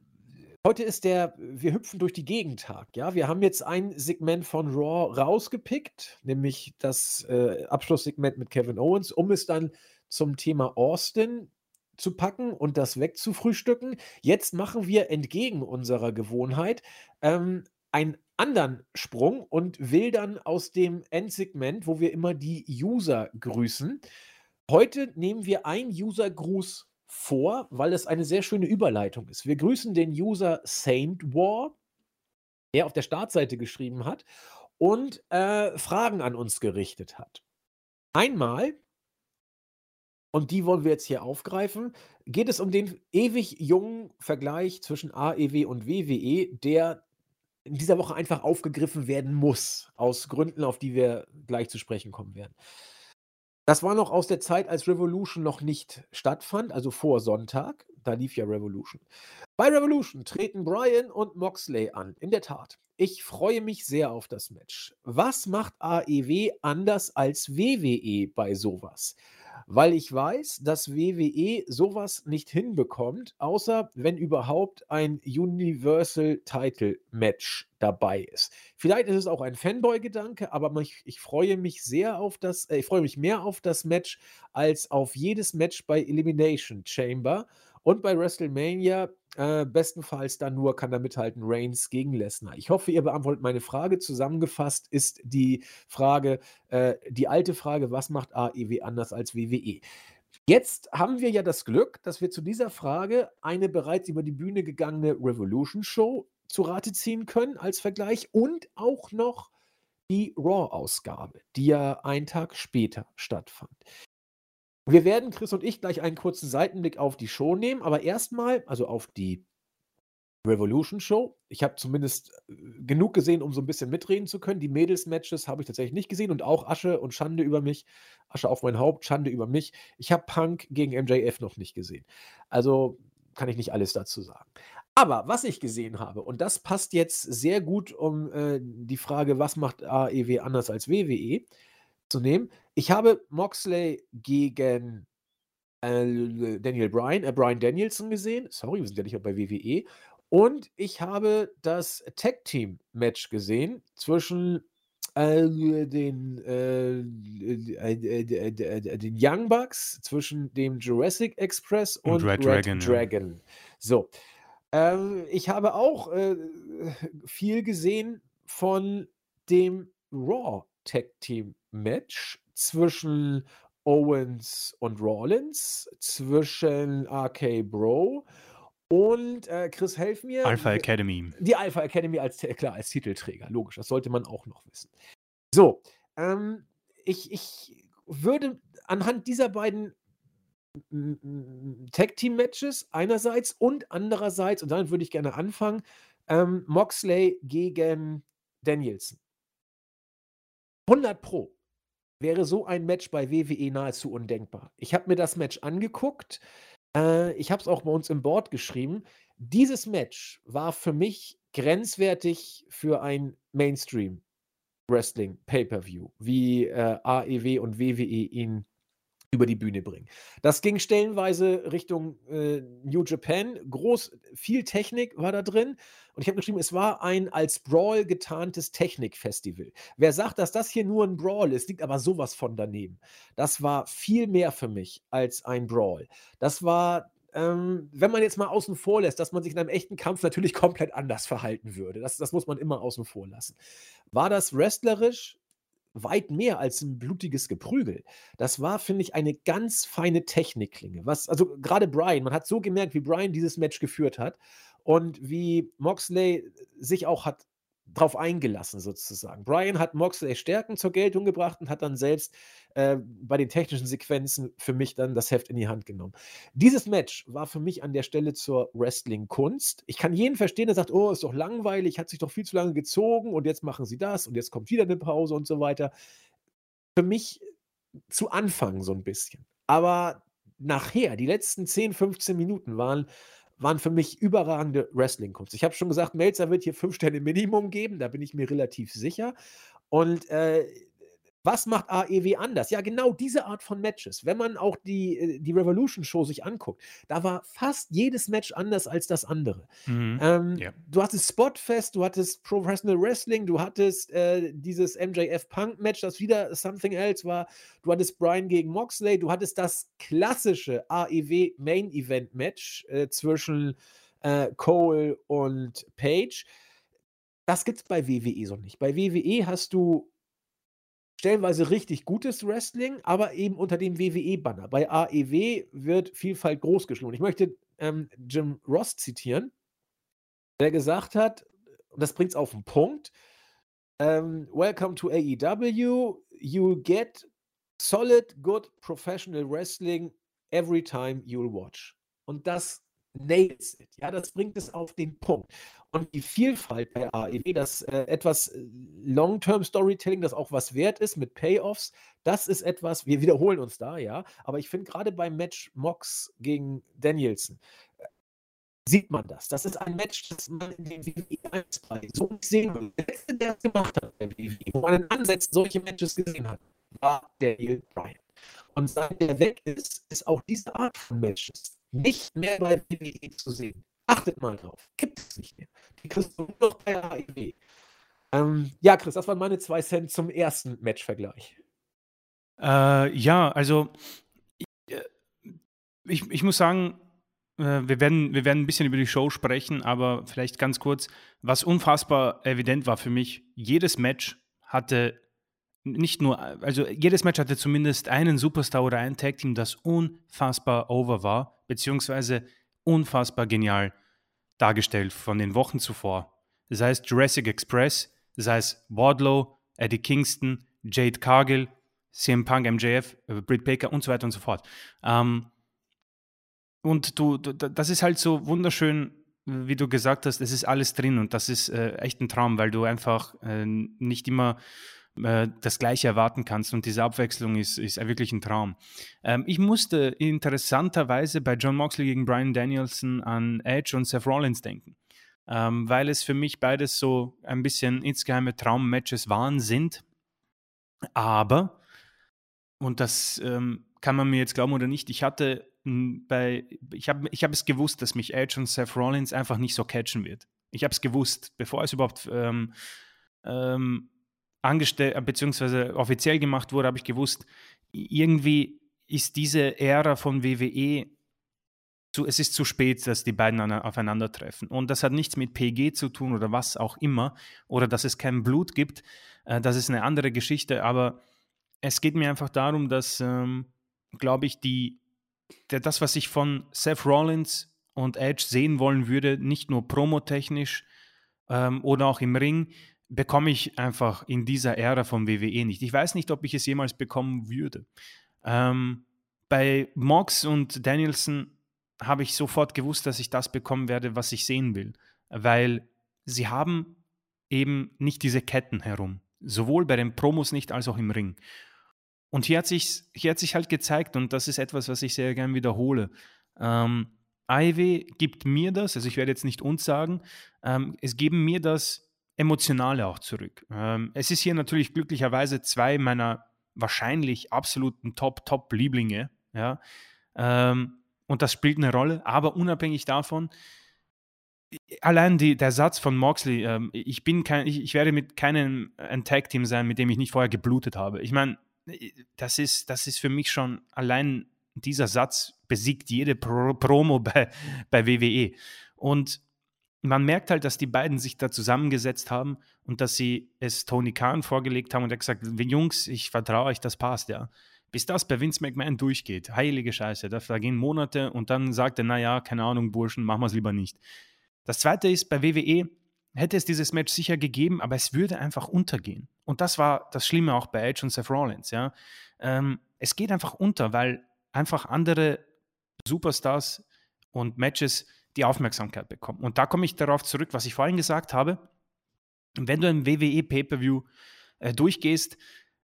Heute ist der Wir hüpfen durch die Gegend Tag. Ja, wir haben jetzt ein Segment von Raw rausgepickt, nämlich das äh, Abschlusssegment mit Kevin Owens, um es dann zum Thema Austin zu packen und das wegzufrühstücken. Jetzt machen wir entgegen unserer Gewohnheit ähm, einen anderen Sprung und wildern aus dem Endsegment, wo wir immer die User grüßen. Heute nehmen wir einen User-Gruß vor, weil es eine sehr schöne Überleitung ist. Wir grüßen den User Saint War, der auf der Startseite geschrieben hat und äh, Fragen an uns gerichtet hat. Einmal, und die wollen wir jetzt hier aufgreifen, geht es um den ewig jungen Vergleich zwischen AEW und WWE, der in dieser Woche einfach aufgegriffen werden muss, aus Gründen, auf die wir gleich zu sprechen kommen werden. Das war noch aus der Zeit, als Revolution noch nicht stattfand, also vor Sonntag. Da lief ja Revolution. Bei Revolution treten Brian und Moxley an. In der Tat. Ich freue mich sehr auf das Match. Was macht AEW anders als WWE bei sowas? Weil ich weiß, dass WWE sowas nicht hinbekommt, außer wenn überhaupt ein Universal Title Match dabei ist. Vielleicht ist es auch ein Fanboy-Gedanke, aber ich, ich, freue mich sehr auf das, äh, ich freue mich mehr auf das Match als auf jedes Match bei Elimination Chamber. Und bei WrestleMania äh, bestenfalls dann nur kann er mithalten Reigns gegen Lesnar. Ich hoffe, ihr beantwortet meine Frage. Zusammengefasst ist die Frage, äh, die alte Frage, was macht AEW anders als WWE? Jetzt haben wir ja das Glück, dass wir zu dieser Frage eine bereits über die Bühne gegangene Revolution Show zu Rate ziehen können als Vergleich und auch noch die Raw-Ausgabe, die ja einen Tag später stattfand. Wir werden, Chris und ich, gleich einen kurzen Seitenblick auf die Show nehmen, aber erstmal, also auf die Revolution Show. Ich habe zumindest äh, genug gesehen, um so ein bisschen mitreden zu können. Die Mädels-Matches habe ich tatsächlich nicht gesehen und auch Asche und Schande über mich. Asche auf mein Haupt, Schande über mich. Ich habe Punk gegen MJF noch nicht gesehen. Also kann ich nicht alles dazu sagen. Aber was ich gesehen habe, und das passt jetzt sehr gut um äh, die Frage, was macht AEW anders als WWE, zu nehmen. Ich habe Moxley gegen äh, Daniel Bryan, äh, Bryan Danielson gesehen. Sorry, wir sind ja nicht mehr bei WWE. Und ich habe das Tag Team Match gesehen zwischen äh, den, den Young Bucks, zwischen dem Jurassic Express und, und Red, Red, Dragon. Dragon. Ja. So. Ähm, ich habe auch äh, viel gesehen von dem Raw Tag Team Match zwischen Owens und Rollins, zwischen RK Bro und äh, Chris, helf mir. Alpha Academy. Die Alpha Academy als, klar, als Titelträger, logisch, das sollte man auch noch wissen. So, ähm, ich, ich würde anhand dieser beiden Tag Team Matches einerseits und andererseits, und dann würde ich gerne anfangen, ähm, Moxley gegen Danielson. 100 Pro wäre so ein Match bei WWE nahezu undenkbar. Ich habe mir das Match angeguckt. Äh, ich habe es auch bei uns im Board geschrieben. Dieses Match war für mich grenzwertig für ein Mainstream Wrestling Pay-per-View, wie äh, AEW und WWE ihn über die Bühne bringen. Das ging stellenweise Richtung äh, New Japan. Groß, viel Technik war da drin. Und ich habe geschrieben, es war ein als Brawl getarntes Technikfestival. Wer sagt, dass das hier nur ein Brawl ist, liegt aber sowas von daneben. Das war viel mehr für mich als ein Brawl. Das war ähm, wenn man jetzt mal außen vor lässt, dass man sich in einem echten Kampf natürlich komplett anders verhalten würde. Das, das muss man immer außen vor lassen. War das wrestlerisch weit mehr als ein blutiges Geprügel. Das war, finde ich, eine ganz feine Technikklinge. Was, also gerade Brian, man hat so gemerkt, wie Brian dieses Match geführt hat und wie Moxley sich auch hat drauf eingelassen, sozusagen. Brian hat Moxley Stärken zur Geltung gebracht und hat dann selbst äh, bei den technischen Sequenzen für mich dann das Heft in die Hand genommen. Dieses Match war für mich an der Stelle zur Wrestling-Kunst. Ich kann jeden verstehen, der sagt, oh, ist doch langweilig, hat sich doch viel zu lange gezogen und jetzt machen sie das und jetzt kommt wieder eine Pause und so weiter. Für mich zu Anfang so ein bisschen. Aber nachher, die letzten 10, 15 Minuten waren waren für mich überragende Wrestling-Kunst. Ich habe schon gesagt, Melzer wird hier fünf Sterne Minimum geben, da bin ich mir relativ sicher. Und äh, was macht AEW anders? Ja, genau diese Art von Matches. Wenn man auch die, äh, die Revolution Show sich anguckt, da war fast jedes Match anders als das andere. Mhm. Ähm, ja. Du hattest Spotfest, du hattest Professional Wrestling, du hattest äh, dieses MJF Punk Match, das wieder Something Else war. Du hattest Brian gegen Moxley, du hattest das klassische AEW Main Event Match äh, zwischen äh, Cole und Page. Das gibt es bei WWE so nicht. Bei WWE hast du stellenweise richtig gutes Wrestling, aber eben unter dem WWE-Banner. Bei AEW wird Vielfalt groß geschlagen. Ich möchte ähm, Jim Ross zitieren, der gesagt hat, und das bringt es auf den Punkt, ähm, Welcome to AEW, you get solid, good professional wrestling every time you'll watch. Und das nails it. Ja, das bringt es auf den Punkt. Und die Vielfalt bei AEW, das äh, etwas äh, Long-Term-Storytelling, das auch was wert ist mit Payoffs, das ist etwas, wir wiederholen uns da, ja, aber ich finde gerade beim Match Mox gegen Danielson, äh, sieht man das. Das ist ein Match, das man in den WWE 1 bei so nicht sehen will. Der letzte, der es gemacht hat, der WWE, wo man in Ansätzen solche Matches gesehen hat, war Daniel Bryan. Und seit der weg ist, ist auch diese Art von Matches nicht mehr bei WWE zu sehen. Achtet mal drauf. Gibt es nicht mehr. Die kriegst du nur noch bei AEW. Ähm, ja, Chris, das waren meine zwei Cent zum ersten Matchvergleich. Äh, ja, also ich, äh, ich, ich muss sagen, äh, wir werden, wir werden ein bisschen über die Show sprechen, aber vielleicht ganz kurz, was unfassbar evident war für mich, jedes Match hatte nicht nur, also jedes Match hatte zumindest einen Superstar oder ein Tag-Team, das unfassbar over war, beziehungsweise unfassbar genial dargestellt von den Wochen zuvor. Das heißt Jurassic Express, das heißt Wardlow, Eddie Kingston, Jade Cargill, CM Punk, MJF, äh, Britt Baker und so weiter und so fort. Ähm, und du, du, das ist halt so wunderschön, wie du gesagt hast, es ist alles drin und das ist äh, echt ein Traum, weil du einfach äh, nicht immer äh, das Gleiche erwarten kannst. Und diese Abwechslung ist, ist wirklich ein Traum. Ähm, ich musste interessanterweise bei John Moxley gegen Brian Danielson an Edge und Seth Rollins denken. Ähm, weil es für mich beides so ein bisschen insgeheime Traummatches waren, sind. Aber, und das ähm, kann man mir jetzt glauben oder nicht, ich hatte bei, ich habe ich hab es gewusst, dass mich Edge und Seth Rollins einfach nicht so catchen wird. Ich habe es gewusst, bevor es überhaupt ähm, ähm, angestellt, beziehungsweise offiziell gemacht wurde, habe ich gewusst, irgendwie ist diese Ära von WWE zu, es ist zu spät, dass die beiden aufeinandertreffen. Und das hat nichts mit PG zu tun oder was auch immer, oder dass es kein Blut gibt. Äh, das ist eine andere Geschichte, aber es geht mir einfach darum, dass, ähm, glaube ich, die, der, das, was ich von Seth Rollins und Edge sehen wollen würde, nicht nur promotechnisch ähm, oder auch im Ring, bekomme ich einfach in dieser Ära vom WWE nicht. Ich weiß nicht, ob ich es jemals bekommen würde. Ähm, bei Mox und Danielson habe ich sofort gewusst, dass ich das bekommen werde, was ich sehen will, weil sie haben eben nicht diese Ketten herum, sowohl bei den Promos nicht als auch im Ring. Und hier hat sich hier hat sich halt gezeigt und das ist etwas, was ich sehr gern wiederhole. Ähm, Ivy gibt mir das, also ich werde jetzt nicht uns sagen, ähm, es geben mir das Emotionale auch zurück. Ähm, es ist hier natürlich glücklicherweise zwei meiner wahrscheinlich absoluten Top-Top-Lieblinge. Ja? Ähm, und das spielt eine Rolle, aber unabhängig davon, allein die, der Satz von Moxley, ähm, ich, bin kein, ich, ich, werde mit keinem ein Tag-Team sein, mit dem ich nicht vorher geblutet habe. Ich meine, das ist, das ist für mich schon allein dieser Satz besiegt jede Pro Promo bei, bei WWE. Und man merkt halt, dass die beiden sich da zusammengesetzt haben und dass sie es Tony Khan vorgelegt haben und er hat gesagt, Jungs, ich vertraue euch, das passt, ja. Bis das bei Vince McMahon durchgeht, heilige Scheiße, da vergehen Monate und dann sagt er, naja, keine Ahnung, Burschen, machen wir es lieber nicht. Das zweite ist, bei WWE hätte es dieses Match sicher gegeben, aber es würde einfach untergehen. Und das war das Schlimme auch bei Edge und Seth Rollins, ja. Ähm, es geht einfach unter, weil einfach andere Superstars und Matches die Aufmerksamkeit bekommen. Und da komme ich darauf zurück, was ich vorhin gesagt habe. Wenn du ein WWE Pay-Per-View äh, durchgehst,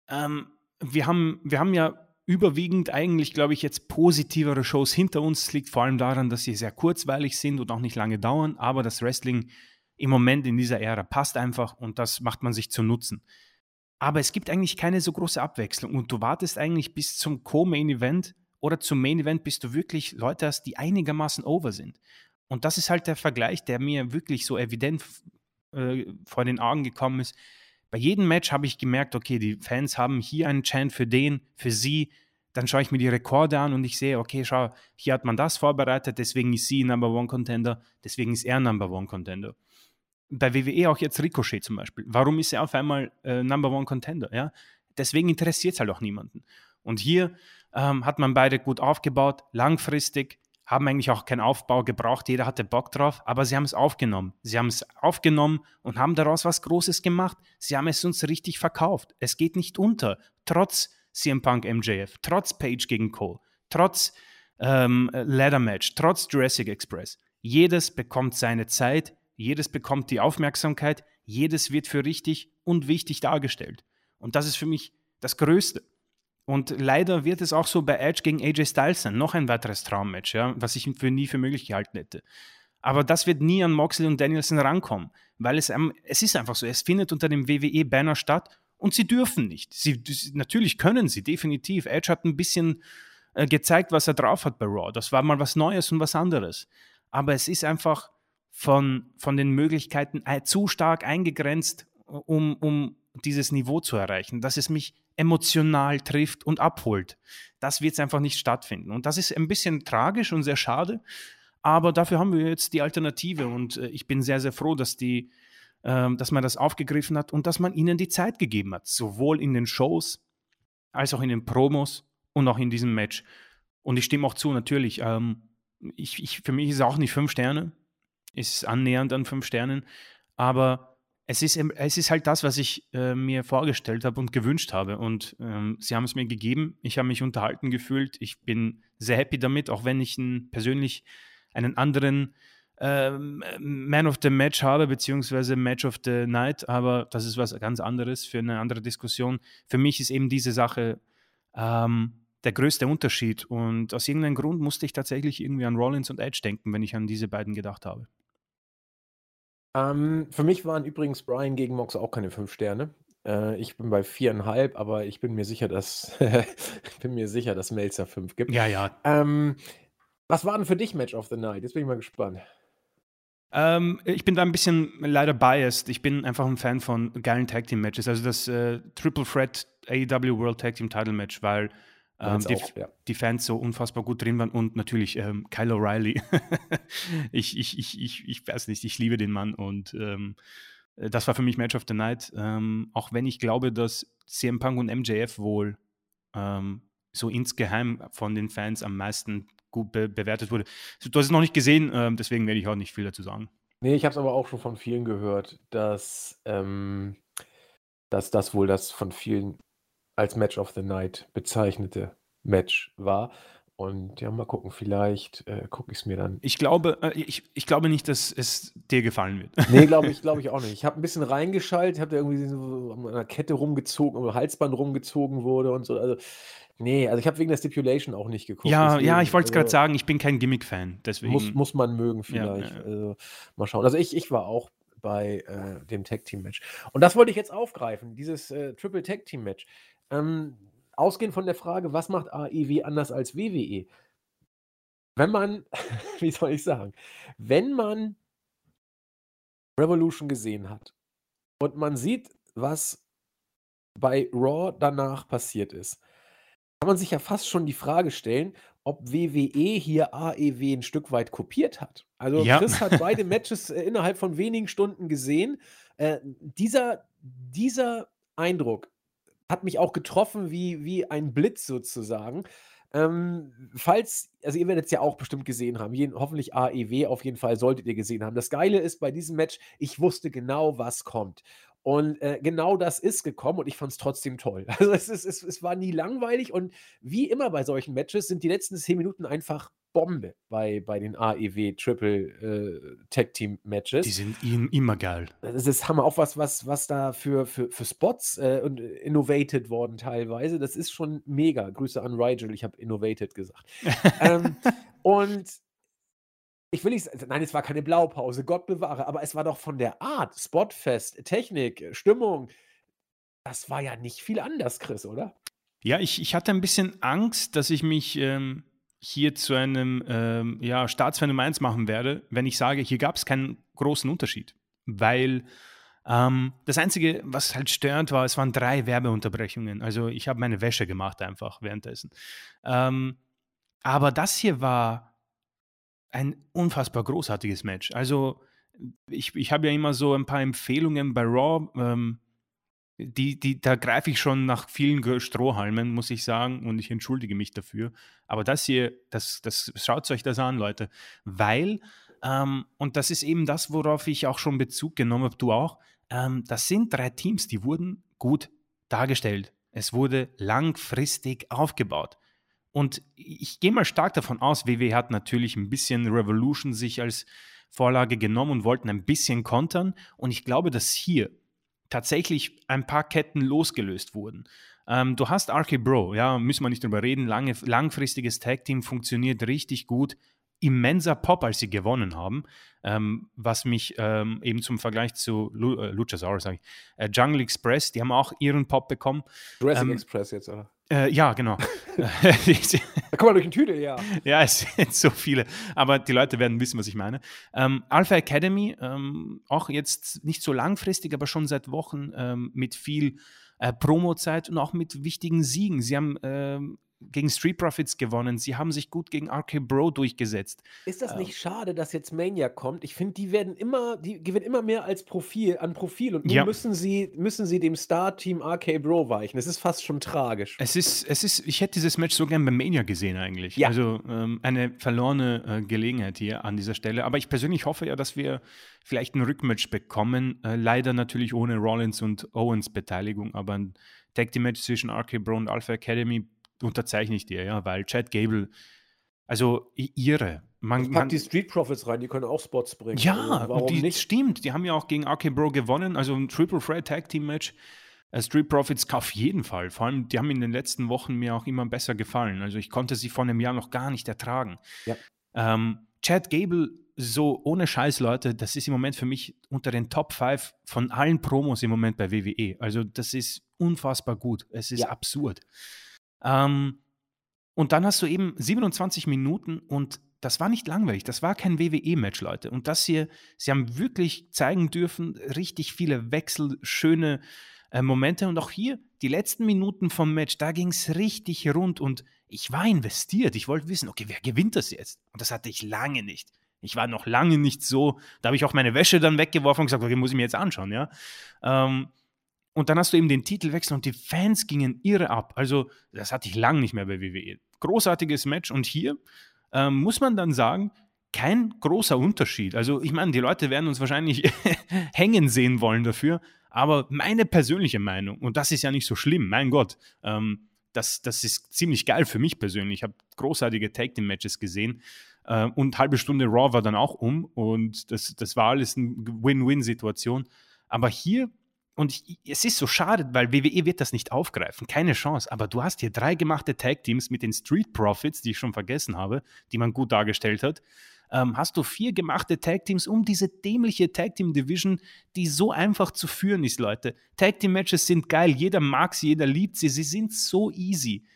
ähm, wir, haben, wir haben ja überwiegend eigentlich, glaube ich, jetzt positivere Shows hinter uns. Das liegt vor allem daran, dass sie sehr kurzweilig sind und auch nicht lange dauern, aber das Wrestling im Moment in dieser Ära passt einfach und das macht man sich zu Nutzen. Aber es gibt eigentlich keine so große Abwechslung und du wartest eigentlich bis zum Co-Main-Event oder zum Main-Event, bis du wirklich Leute hast, die einigermaßen over sind. Und das ist halt der Vergleich, der mir wirklich so evident äh, vor den Augen gekommen ist. Bei jedem Match habe ich gemerkt, okay, die Fans haben hier einen Chant für den, für sie. Dann schaue ich mir die Rekorde an und ich sehe, okay, schau, hier hat man das vorbereitet, deswegen ist sie Number One Contender, deswegen ist er Number One Contender. Bei WWE auch jetzt Ricochet zum Beispiel. Warum ist er auf einmal äh, Number One Contender? Ja? deswegen interessiert es halt auch niemanden. Und hier ähm, hat man beide gut aufgebaut, langfristig, haben eigentlich auch keinen Aufbau gebraucht, jeder hatte Bock drauf, aber sie haben es aufgenommen. Sie haben es aufgenommen und haben daraus was Großes gemacht. Sie haben es uns richtig verkauft. Es geht nicht unter, trotz CM Punk MJF, trotz Page gegen Cole, trotz ähm, Ladder Match, trotz Jurassic Express. Jedes bekommt seine Zeit, jedes bekommt die Aufmerksamkeit, jedes wird für richtig und wichtig dargestellt. Und das ist für mich das Größte. Und leider wird es auch so bei Edge gegen AJ Styles sein. Noch ein weiteres Traummatch, ja, was ich für nie für möglich gehalten hätte. Aber das wird nie an Moxley und Danielson rankommen, weil es, es ist einfach so, es findet unter dem WWE-Banner statt und sie dürfen nicht. Sie, natürlich können sie, definitiv. Edge hat ein bisschen äh, gezeigt, was er drauf hat bei Raw. Das war mal was Neues und was anderes. Aber es ist einfach von, von den Möglichkeiten äh, zu stark eingegrenzt, um, um dieses Niveau zu erreichen, dass es mich emotional trifft und abholt. Das wird es einfach nicht stattfinden. Und das ist ein bisschen tragisch und sehr schade. Aber dafür haben wir jetzt die Alternative und äh, ich bin sehr, sehr froh, dass, die, äh, dass man das aufgegriffen hat und dass man ihnen die Zeit gegeben hat. Sowohl in den Shows als auch in den Promos und auch in diesem Match. Und ich stimme auch zu, natürlich. Ähm, ich, ich, für mich ist es auch nicht fünf Sterne, ist annähernd an fünf Sternen, aber es ist, es ist halt das, was ich äh, mir vorgestellt habe und gewünscht habe. Und ähm, sie haben es mir gegeben. Ich habe mich unterhalten gefühlt. Ich bin sehr happy damit, auch wenn ich einen, persönlich einen anderen ähm, Man of the Match habe, beziehungsweise Match of the Night. Aber das ist was ganz anderes für eine andere Diskussion. Für mich ist eben diese Sache ähm, der größte Unterschied. Und aus irgendeinem Grund musste ich tatsächlich irgendwie an Rollins und Edge denken, wenn ich an diese beiden gedacht habe. Ähm, für mich waren übrigens Brian gegen Mox auch keine fünf Sterne. Äh, ich bin bei viereinhalb, aber ich bin mir sicher, dass bin mir sicher, dass Melzer fünf gibt. Ja, ja. Ähm, was war denn für dich Match of the Night? Jetzt bin ich mal gespannt. Ähm, ich bin da ein bisschen leider biased. Ich bin einfach ein Fan von geilen Tag Team Matches. Also das äh, Triple Threat AEW World Tag Team Title Match, weil ähm, die, auch, ja. die, Fans so unfassbar gut drin waren und natürlich ähm, Kyle O'Reilly. ich, ich, ich, ich, ich weiß nicht, ich liebe den Mann und ähm, das war für mich Match of the Night. Ähm, auch wenn ich glaube, dass CM Punk und MJF wohl ähm, so insgeheim von den Fans am meisten gut be bewertet wurde. Du hast es noch nicht gesehen, ähm, deswegen werde ich auch nicht viel dazu sagen. Nee, ich habe es aber auch schon von vielen gehört, dass, dass das wohl das von vielen als Match of the Night bezeichnete Match war. Und ja, mal gucken, vielleicht äh, gucke ich es mir dann. Ich glaube, äh, ich, ich glaube nicht, dass es dir gefallen wird. Nee, glaube ich, glaube ich auch nicht. Ich habe ein bisschen reingeschaltet, habe da irgendwie so an einer Kette rumgezogen, oder Halsband rumgezogen wurde und so. Also, nee, also ich habe wegen der Stipulation auch nicht geguckt. Ja, deswegen, ja, ich wollte es gerade also, sagen, ich bin kein Gimmick-Fan. Muss, muss man mögen, vielleicht. Ja, ja. Also, mal schauen. Also ich, ich war auch bei äh, dem Tag-Team-Match. Und das wollte ich jetzt aufgreifen, dieses äh, Triple Tag-Team-Match. Ähm, ausgehend von der Frage, was macht AEW anders als WWE? Wenn man, wie soll ich sagen, wenn man Revolution gesehen hat und man sieht, was bei Raw danach passiert ist, kann man sich ja fast schon die Frage stellen, ob WWE hier AEW ein Stück weit kopiert hat. Also ja. Chris hat beide Matches äh, innerhalb von wenigen Stunden gesehen. Äh, dieser, dieser Eindruck hat mich auch getroffen wie, wie ein Blitz sozusagen. Ähm, falls, also ihr werdet es ja auch bestimmt gesehen haben, jeden, hoffentlich AEW auf jeden Fall solltet ihr gesehen haben. Das Geile ist bei diesem Match, ich wusste genau, was kommt. Und äh, genau das ist gekommen und ich fand es trotzdem toll. Also es, ist, es, es war nie langweilig und wie immer bei solchen Matches sind die letzten zehn Minuten einfach Bombe bei, bei den AEW Triple äh, Tag Team Matches. Die sind immer geil. Das ist Hammer. Auch was, was, was da für, für, für Spots äh, innovated worden teilweise. Das ist schon mega. Grüße an Rigel, ich habe innovated gesagt. ähm, und ich will nicht sagen, nein, es war keine Blaupause, Gott bewahre, aber es war doch von der Art, Spotfest, Technik, Stimmung, das war ja nicht viel anders, Chris, oder? Ja, ich, ich hatte ein bisschen Angst, dass ich mich ähm, hier zu einem ähm, ja, Staatsfan Nummer 1 machen werde, wenn ich sage, hier gab es keinen großen Unterschied. Weil ähm, das Einzige, was halt störend war, es waren drei Werbeunterbrechungen. Also ich habe meine Wäsche gemacht einfach währenddessen. Ähm, aber das hier war ein unfassbar großartiges Match. Also ich, ich habe ja immer so ein paar Empfehlungen bei Raw. Ähm, die, die, da greife ich schon nach vielen Strohhalmen, muss ich sagen, und ich entschuldige mich dafür. Aber das hier, das, das schaut euch das an, Leute, weil, ähm, und das ist eben das, worauf ich auch schon Bezug genommen habe, du auch, ähm, das sind drei Teams, die wurden gut dargestellt. Es wurde langfristig aufgebaut. Und ich gehe mal stark davon aus, WW hat natürlich ein bisschen Revolution sich als Vorlage genommen und wollten ein bisschen kontern. Und ich glaube, dass hier tatsächlich ein paar Ketten losgelöst wurden. Ähm, du hast RK Bro, ja, müssen wir nicht drüber reden. Lange, langfristiges Tag-Team funktioniert richtig gut. Immenser Pop, als sie gewonnen haben, ähm, was mich ähm, eben zum Vergleich zu Lu äh, Luchasaurus, sage ich, äh, Jungle Express, die haben auch ihren Pop bekommen. Jurassic ähm, Express jetzt, oder? Äh, ja, genau. da kommt man durch den Tüdel, ja. Ja, es sind so viele. Aber die Leute werden wissen, was ich meine. Ähm, Alpha Academy, ähm, auch jetzt nicht so langfristig, aber schon seit Wochen ähm, mit viel äh, Promo-Zeit und auch mit wichtigen Siegen. Sie haben ähm, gegen Street Profits gewonnen. Sie haben sich gut gegen RK Bro durchgesetzt. Ist das nicht ähm, schade, dass jetzt Mania kommt? Ich finde, die werden immer, die gewinnen immer mehr als Profil, an Profil und nun ja. müssen sie, müssen sie dem Star-Team RK Bro weichen. Es ist fast schon tragisch. Es ist, es ist, ich hätte dieses Match so gern bei Mania gesehen eigentlich. Ja. Also ähm, eine verlorene äh, Gelegenheit hier an dieser Stelle. Aber ich persönlich hoffe ja, dass wir vielleicht ein Rückmatch bekommen. Äh, leider natürlich ohne Rollins und Owens Beteiligung, aber ein Tag Team Match zwischen RK Bro und Alpha Academy unterzeichne ich dir, ja, weil Chad Gable, also ihre. Man, ich pack man, die Street Profits rein, die können auch Spots bringen. Ja, also, warum die, nicht? stimmt. Die haben ja auch gegen RK Bro gewonnen, also ein Triple Threat Tag Team Match. Uh, Street Profits auf jeden Fall. Vor allem, die haben in den letzten Wochen mir auch immer besser gefallen. Also ich konnte sie vor einem Jahr noch gar nicht ertragen. Ja. Ähm, Chad Gable, so ohne Scheiß, Leute, das ist im Moment für mich unter den Top 5 von allen Promos im Moment bei WWE. Also das ist unfassbar gut. Es ist ja. absurd. Ähm, und dann hast du eben 27 Minuten und das war nicht langweilig, das war kein WWE-Match, Leute. Und das hier, sie haben wirklich zeigen dürfen, richtig viele Wechsel, schöne äh, Momente. Und auch hier, die letzten Minuten vom Match, da ging es richtig rund und ich war investiert. Ich wollte wissen, okay, wer gewinnt das jetzt? Und das hatte ich lange nicht. Ich war noch lange nicht so, da habe ich auch meine Wäsche dann weggeworfen und gesagt, okay, muss ich mir jetzt anschauen, ja. Ähm, und dann hast du eben den Titelwechsel und die Fans gingen irre ab. Also, das hatte ich lange nicht mehr bei WWE. Großartiges Match und hier ähm, muss man dann sagen, kein großer Unterschied. Also, ich meine, die Leute werden uns wahrscheinlich hängen sehen wollen dafür, aber meine persönliche Meinung, und das ist ja nicht so schlimm, mein Gott, ähm, das, das ist ziemlich geil für mich persönlich. Ich habe großartige Tag Team Matches gesehen äh, und halbe Stunde Raw war dann auch um und das, das war alles eine Win-Win-Situation. Aber hier und ich, es ist so schade, weil WWE wird das nicht aufgreifen. Keine Chance. Aber du hast hier drei gemachte Tag-Teams mit den Street Profits, die ich schon vergessen habe, die man gut dargestellt hat. Ähm, hast du vier gemachte Tag-Teams um diese dämliche Tag-Team-Division, die so einfach zu führen ist, Leute. Tag-Team-Matches sind geil. Jeder mag sie, jeder liebt sie. Sie sind so easy.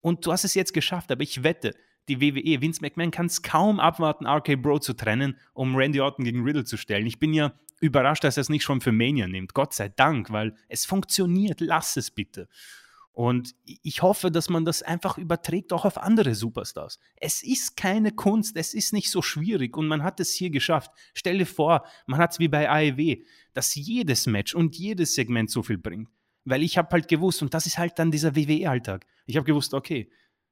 Und du hast es jetzt geschafft, aber ich wette, die WWE, Vince McMahon kann es kaum abwarten, RK Bro zu trennen, um Randy Orton gegen Riddle zu stellen. Ich bin ja überrascht, dass er es nicht schon für Mania nimmt. Gott sei Dank, weil es funktioniert. Lass es bitte. Und ich hoffe, dass man das einfach überträgt auch auf andere Superstars. Es ist keine Kunst, es ist nicht so schwierig und man hat es hier geschafft. Stell dir vor, man hat es wie bei AEW, dass jedes Match und jedes Segment so viel bringt. Weil ich habe halt gewusst, und das ist halt dann dieser WWE-Alltag. Ich habe gewusst, okay,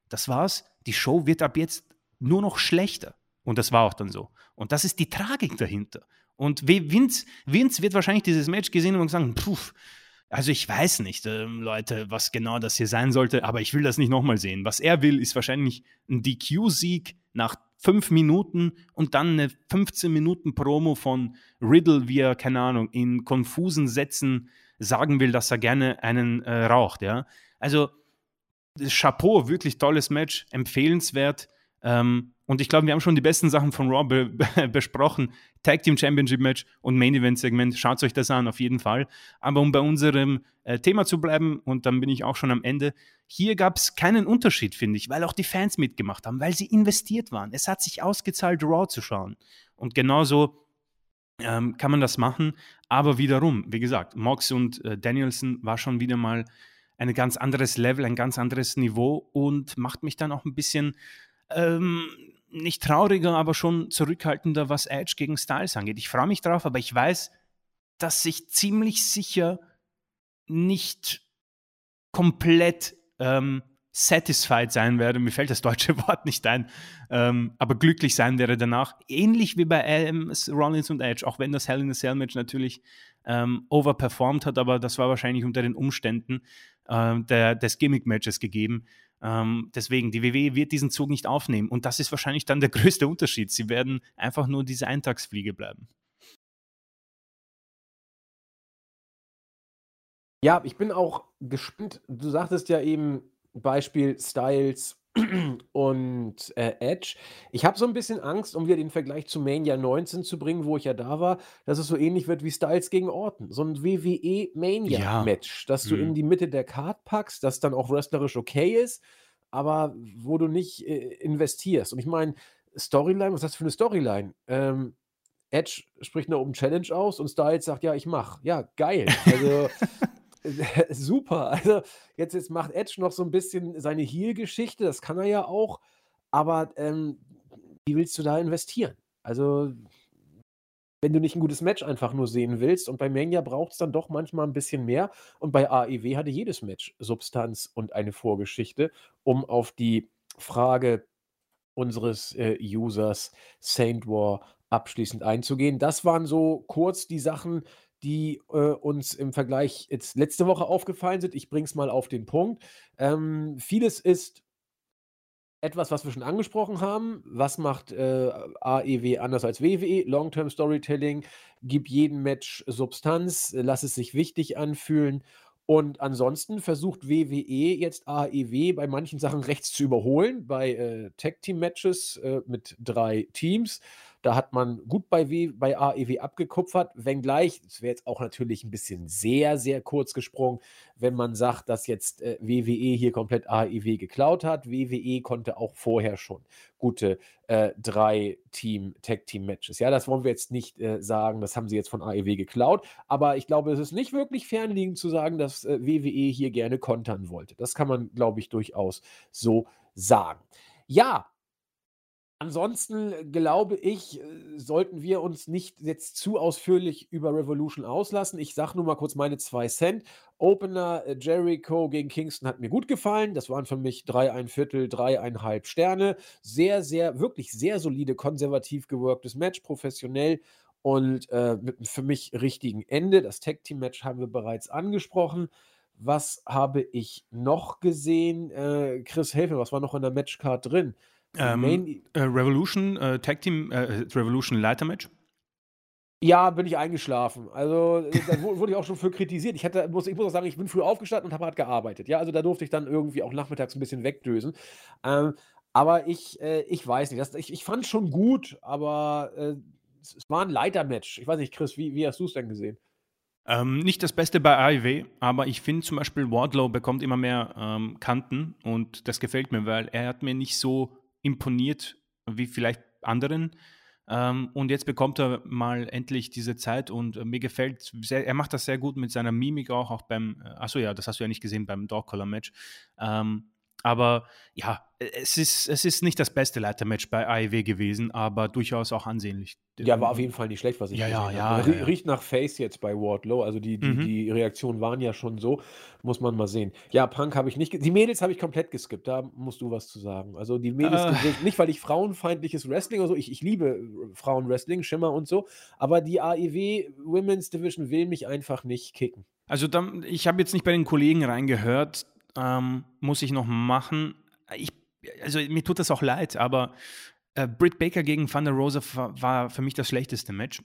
das war's, die Show wird ab jetzt nur noch schlechter. Und das war auch dann so. Und das ist die Tragik dahinter. Und Vince, Vince wird wahrscheinlich dieses Match gesehen und sagen, puh, also ich weiß nicht, äh, Leute, was genau das hier sein sollte, aber ich will das nicht nochmal sehen. Was er will, ist wahrscheinlich ein DQ-Sieg nach fünf Minuten und dann eine 15 Minuten Promo von Riddle, wie er, keine Ahnung, in konfusen Sätzen sagen will, dass er gerne einen äh, raucht, ja. Also Chapeau, wirklich tolles Match, empfehlenswert. Ähm, und ich glaube, wir haben schon die besten Sachen von Raw be besprochen. Tag Team Championship Match und Main Event Segment. Schaut euch das an, auf jeden Fall. Aber um bei unserem äh, Thema zu bleiben, und dann bin ich auch schon am Ende, hier gab es keinen Unterschied, finde ich, weil auch die Fans mitgemacht haben, weil sie investiert waren. Es hat sich ausgezahlt, Raw zu schauen. Und genauso ähm, kann man das machen. Aber wiederum, wie gesagt, Mox und äh, Danielson war schon wieder mal ein ganz anderes Level, ein ganz anderes Niveau und macht mich dann auch ein bisschen ähm, nicht trauriger, aber schon zurückhaltender, was Edge gegen Styles angeht. Ich freue mich drauf, aber ich weiß, dass sich ziemlich sicher nicht komplett ähm, satisfied sein werde, mir fällt das deutsche Wort nicht ein, ähm, aber glücklich sein werde danach. Ähnlich wie bei Adams, Rollins und Edge, auch wenn das Hell in a Cell Match natürlich ähm, overperformed hat, aber das war wahrscheinlich unter den Umständen äh, der, des Gimmick-Matches gegeben. Ähm, deswegen, die WWE wird diesen Zug nicht aufnehmen und das ist wahrscheinlich dann der größte Unterschied. Sie werden einfach nur diese Eintagsfliege bleiben. Ja, ich bin auch gespannt. Du sagtest ja eben, Beispiel Styles und äh, Edge. Ich habe so ein bisschen Angst, um wieder den Vergleich zu Mania 19 zu bringen, wo ich ja da war, dass es so ähnlich wird wie Styles gegen Orton. So ein WWE Mania-Match, das du in mhm. die Mitte der Card packst, das dann auch wrestlerisch okay ist, aber wo du nicht äh, investierst. Und ich meine, Storyline, was ist das für eine Storyline? Ähm, Edge spricht eine Open Challenge aus und Styles sagt, ja, ich mach. Ja, geil. Also super. Also jetzt, jetzt macht Edge noch so ein bisschen seine Heal-Geschichte, das kann er ja auch, aber ähm, wie willst du da investieren? Also, wenn du nicht ein gutes Match einfach nur sehen willst und bei Mania braucht es dann doch manchmal ein bisschen mehr und bei AEW hatte jedes Match Substanz und eine Vorgeschichte, um auf die Frage unseres äh, Users Saint War abschließend einzugehen. Das waren so kurz die Sachen, die äh, uns im Vergleich jetzt letzte Woche aufgefallen sind. Ich bringe es mal auf den Punkt. Ähm, vieles ist etwas, was wir schon angesprochen haben. Was macht äh, AEW anders als WWE? Long-Term Storytelling, gib jedem Match Substanz, lass es sich wichtig anfühlen. Und ansonsten versucht WWE jetzt AEW bei manchen Sachen rechts zu überholen, bei äh, Tag-Team-Matches äh, mit drei Teams. Da hat man gut bei, w, bei AEW abgekupfert, wenngleich, es wäre jetzt auch natürlich ein bisschen sehr, sehr kurz gesprungen, wenn man sagt, dass jetzt äh, WWE hier komplett AEW geklaut hat. WWE konnte auch vorher schon gute äh, drei Team, Tag-Team-Matches. Ja, das wollen wir jetzt nicht äh, sagen, das haben sie jetzt von AEW geklaut, aber ich glaube, es ist nicht wirklich fernliegend zu sagen, dass äh, WWE hier gerne kontern wollte. Das kann man, glaube ich, durchaus so sagen. Ja, Ansonsten äh, glaube ich, äh, sollten wir uns nicht jetzt zu ausführlich über Revolution auslassen. Ich sage nur mal kurz meine zwei Cent. Opener äh, Jericho gegen Kingston hat mir gut gefallen. Das waren für mich drei, ein Viertel, dreieinhalb Sterne. Sehr, sehr, wirklich sehr solide, konservativ geworktes Match, professionell und äh, mit einem für mich richtigen Ende. Das Tag Team Match haben wir bereits angesprochen. Was habe ich noch gesehen? Äh, Chris, helfe was war noch in der Matchcard drin? Ähm, äh, Revolution, äh, Tag Team, äh, Revolution Leiter Match? Ja, bin ich eingeschlafen. Also, äh, da wurde ich auch schon für kritisiert. Ich, hatte, muss, ich muss auch sagen, ich bin früh aufgestanden und habe hart gearbeitet. Ja, also da durfte ich dann irgendwie auch nachmittags ein bisschen wegdösen. Ähm, aber ich, äh, ich weiß nicht. Das, ich, ich fand es schon gut, aber äh, es, es war ein Leitermatch. Ich weiß nicht, Chris, wie, wie hast du es denn gesehen? Ähm, nicht das Beste bei AIW, aber ich finde zum Beispiel Wardlow bekommt immer mehr ähm, Kanten und das gefällt mir, weil er hat mir nicht so imponiert wie vielleicht anderen. Ähm, und jetzt bekommt er mal endlich diese Zeit und äh, mir gefällt sehr, er macht das sehr gut mit seiner Mimik auch, auch beim, äh, achso ja, das hast du ja nicht gesehen beim Dog Collar Match. Ähm, aber ja, es ist, es ist nicht das beste Leitermatch bei AEW gewesen, aber durchaus auch ansehnlich. Ja, war auf jeden Fall nicht schlecht, was ich ja, gesehen ja, habe. Ja, ja, Riecht nach Face jetzt bei Wardlow. Also die, die, mhm. die Reaktionen waren ja schon so. Muss man mal sehen. Ja, Punk habe ich nicht. Die Mädels habe ich komplett geskippt. Da musst du was zu sagen. Also die Mädels, äh. nicht weil ich frauenfeindliches Wrestling oder so, ich, ich liebe Frauenwrestling, Schimmer und so, aber die AEW Women's Division will mich einfach nicht kicken. Also dann, ich habe jetzt nicht bei den Kollegen reingehört, ähm, muss ich noch machen. Ich, also mir tut das auch leid, aber äh, Britt Baker gegen Thunder Rosa war für mich das schlechteste Match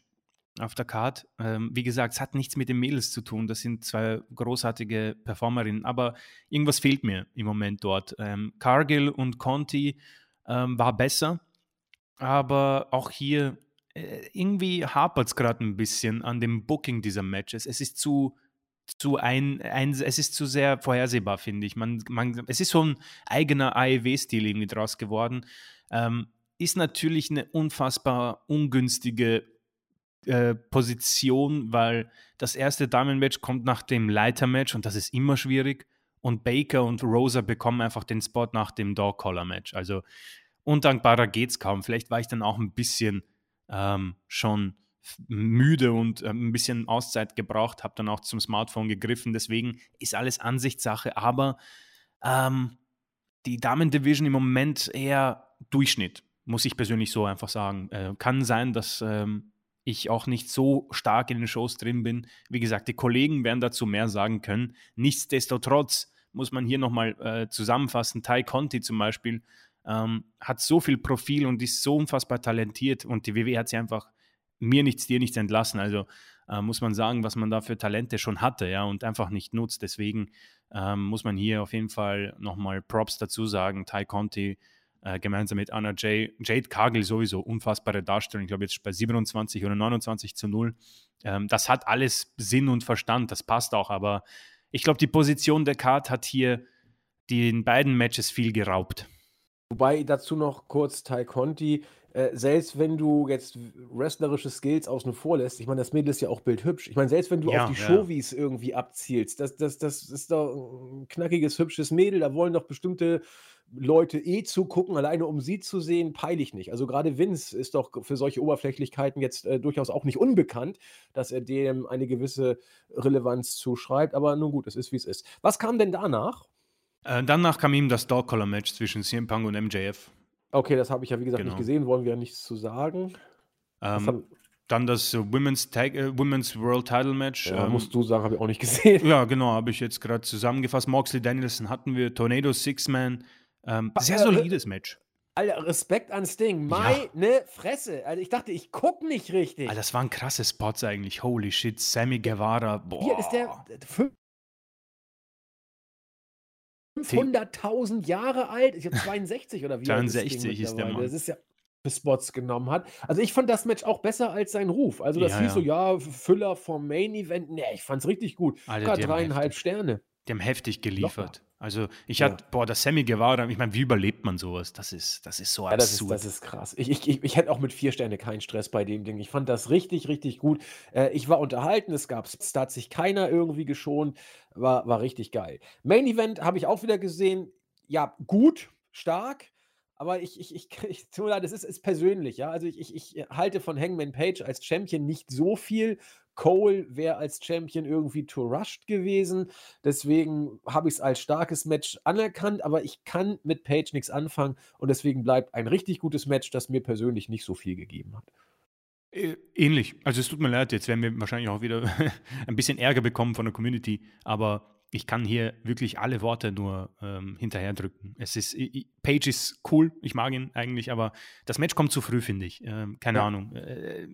auf der Card. Ähm, wie gesagt, es hat nichts mit den Mädels zu tun. Das sind zwei großartige Performerinnen, aber irgendwas fehlt mir im Moment dort. Ähm, Cargill und Conti ähm, war besser, aber auch hier äh, irgendwie hapert es gerade ein bisschen an dem Booking dieser Matches. Es ist zu zu ein, ein, es ist zu sehr vorhersehbar, finde ich. Man, man, es ist so ein eigener AEW-Stil irgendwie draus geworden. Ähm, ist natürlich eine unfassbar ungünstige äh, Position, weil das erste Damen-Match kommt nach dem Leiter-Match und das ist immer schwierig. Und Baker und Rosa bekommen einfach den Spot nach dem Dog-Collar-Match. Also undankbarer geht's kaum. Vielleicht war ich dann auch ein bisschen ähm, schon müde und äh, ein bisschen Auszeit gebraucht, habe dann auch zum Smartphone gegriffen. Deswegen ist alles Ansichtssache, aber ähm, die Damen-Division im Moment eher Durchschnitt, muss ich persönlich so einfach sagen. Äh, kann sein, dass ähm, ich auch nicht so stark in den Shows drin bin. Wie gesagt, die Kollegen werden dazu mehr sagen können. Nichtsdestotrotz muss man hier nochmal äh, zusammenfassen. Ty Conti zum Beispiel ähm, hat so viel Profil und ist so unfassbar talentiert und die WWE hat sie einfach mir nichts, dir nichts entlassen. Also äh, muss man sagen, was man da für Talente schon hatte, ja, und einfach nicht nutzt. Deswegen ähm, muss man hier auf jeden Fall nochmal Props dazu sagen. Ty Conti äh, gemeinsam mit Anna J. Jade Kagel sowieso unfassbare Darstellung. Ich glaube jetzt bei 27 oder 29 zu 0. Ähm, das hat alles Sinn und Verstand, das passt auch, aber ich glaube, die Position der Card hat hier den beiden Matches viel geraubt. Wobei dazu noch kurz Ty Conti, äh, selbst wenn du jetzt wrestlerische Skills außen vor lässt, ich meine, das Mädel ist ja auch bildhübsch. Ich meine, selbst wenn du ja, auf die ja. Showies irgendwie abzielst, das, das, das ist doch ein knackiges, hübsches Mädel, da wollen doch bestimmte Leute eh zugucken, alleine um sie zu sehen, peile ich nicht. Also gerade Vince ist doch für solche Oberflächlichkeiten jetzt äh, durchaus auch nicht unbekannt, dass er dem eine gewisse Relevanz zuschreibt. Aber nun gut, es ist wie es ist. Was kam denn danach? Äh, danach kam ihm das Dog Collar Match zwischen CM Punk und MJF. Okay, das habe ich ja wie gesagt genau. nicht gesehen, wollen wir ja nichts zu sagen. Ähm, dann das uh, Women's, Tag, uh, Women's World Title Match. Ja, ähm, musst du sagen, habe ich auch nicht gesehen. Ja, genau, habe ich jetzt gerade zusammengefasst. Moxley Danielson hatten wir, Tornado Six-Man, ähm, sehr solides Match. Alter, Respekt an Sting. Meine ja. Fresse. Also ich dachte, ich gucke nicht richtig. Alter, das waren krasse Spots eigentlich. Holy shit. Sammy Guevara. Boah. Hier ist der 500.000 Jahre alt. Ich habe 62 oder wie 62 ist der Mann. Das ist ja Spots genommen hat. Also ich fand das Match auch besser als sein Ruf. Also das ja, hieß ja. so, ja, Füller vom Main Event. Nee, ich fand's richtig gut. Alter, dreieinhalb Sterne. Die haben heftig geliefert. Also ich ja. hatte, boah, das Sammy Guevara, ich meine, wie überlebt man sowas? Das ist, das ist so ja, absurd. Das ist, das ist krass. Ich, ich, ich, ich hätte auch mit vier Sterne keinen Stress bei dem Ding. Ich fand das richtig, richtig gut. Äh, ich war unterhalten, es gab, da hat sich keiner irgendwie geschont. War, war richtig geil. Main Event habe ich auch wieder gesehen. Ja, gut, stark. Aber ich, ich, ich, ich tut das ist, ist persönlich, ja. Also ich, ich, ich halte von Hangman Page als Champion nicht so viel. Cole wäre als Champion irgendwie too rushed gewesen. Deswegen habe ich es als starkes Match anerkannt, aber ich kann mit Page nichts anfangen und deswegen bleibt ein richtig gutes Match, das mir persönlich nicht so viel gegeben hat. Äh, ähnlich. Also es tut mir leid, jetzt werden wir wahrscheinlich auch wieder ein bisschen Ärger bekommen von der Community, aber ich kann hier wirklich alle Worte nur ähm, hinterherdrücken. Es ist, Page ist cool, ich mag ihn eigentlich, aber das Match kommt zu früh, finde ich. Ähm, keine ja. Ahnung. Äh,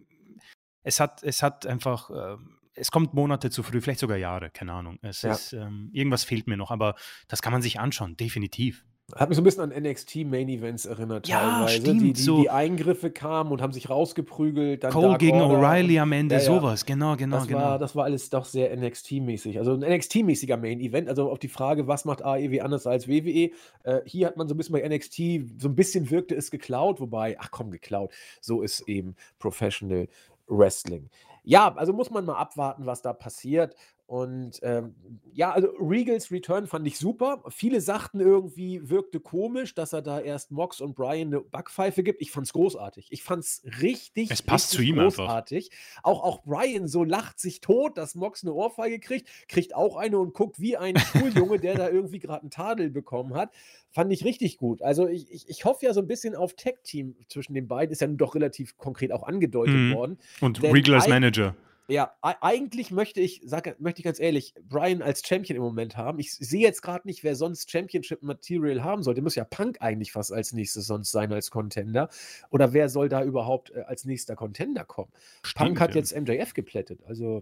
es hat, es hat einfach, äh, es kommt Monate zu früh, vielleicht sogar Jahre, keine Ahnung. Es ja. ist, ähm, irgendwas fehlt mir noch, aber das kann man sich anschauen, definitiv. Hat mich so ein bisschen an NXT Main Events erinnert, ja, teilweise. Stimmt, die, die, so. die Eingriffe kamen und haben sich rausgeprügelt. Cole Dark gegen O'Reilly am Ende, ja, ja. sowas, genau, genau, das genau. War, das war alles doch sehr NXT-mäßig. Also ein NXT-mäßiger Main Event. Also auf die Frage, was macht AEW anders als WWE? Äh, hier hat man so ein bisschen bei NXT, so ein bisschen wirkte es geklaut, wobei, ach komm, geklaut. So ist eben Professional Wrestling. Ja, also muss man mal abwarten, was da passiert. Und ähm, ja, also Regals Return fand ich super. Viele sagten irgendwie, wirkte komisch, dass er da erst Mox und Brian eine Backpfeife gibt. Ich fand es großartig. Ich fand es richtig, es passt richtig zu ihm großartig. Einfach. Auch, auch Brian so lacht sich tot, dass Mox eine Ohrfeige kriegt, kriegt auch eine und guckt wie ein Schuljunge, der da irgendwie gerade einen Tadel bekommen hat. Fand ich richtig gut. Also ich, ich, ich hoffe ja so ein bisschen auf Tech-Team zwischen den beiden. Ist ja nun doch relativ konkret auch angedeutet mhm. worden. Und Regal als Manager. Ja, eigentlich möchte ich, sag, möchte ich ganz ehrlich, Brian als Champion im Moment haben. Ich sehe jetzt gerade nicht, wer sonst Championship-Material haben sollte. Muss ja Punk eigentlich fast als nächstes sonst sein als Contender. Oder wer soll da überhaupt äh, als nächster Contender kommen? Stimmt, Punk hat ja. jetzt MJF geplättet. Also.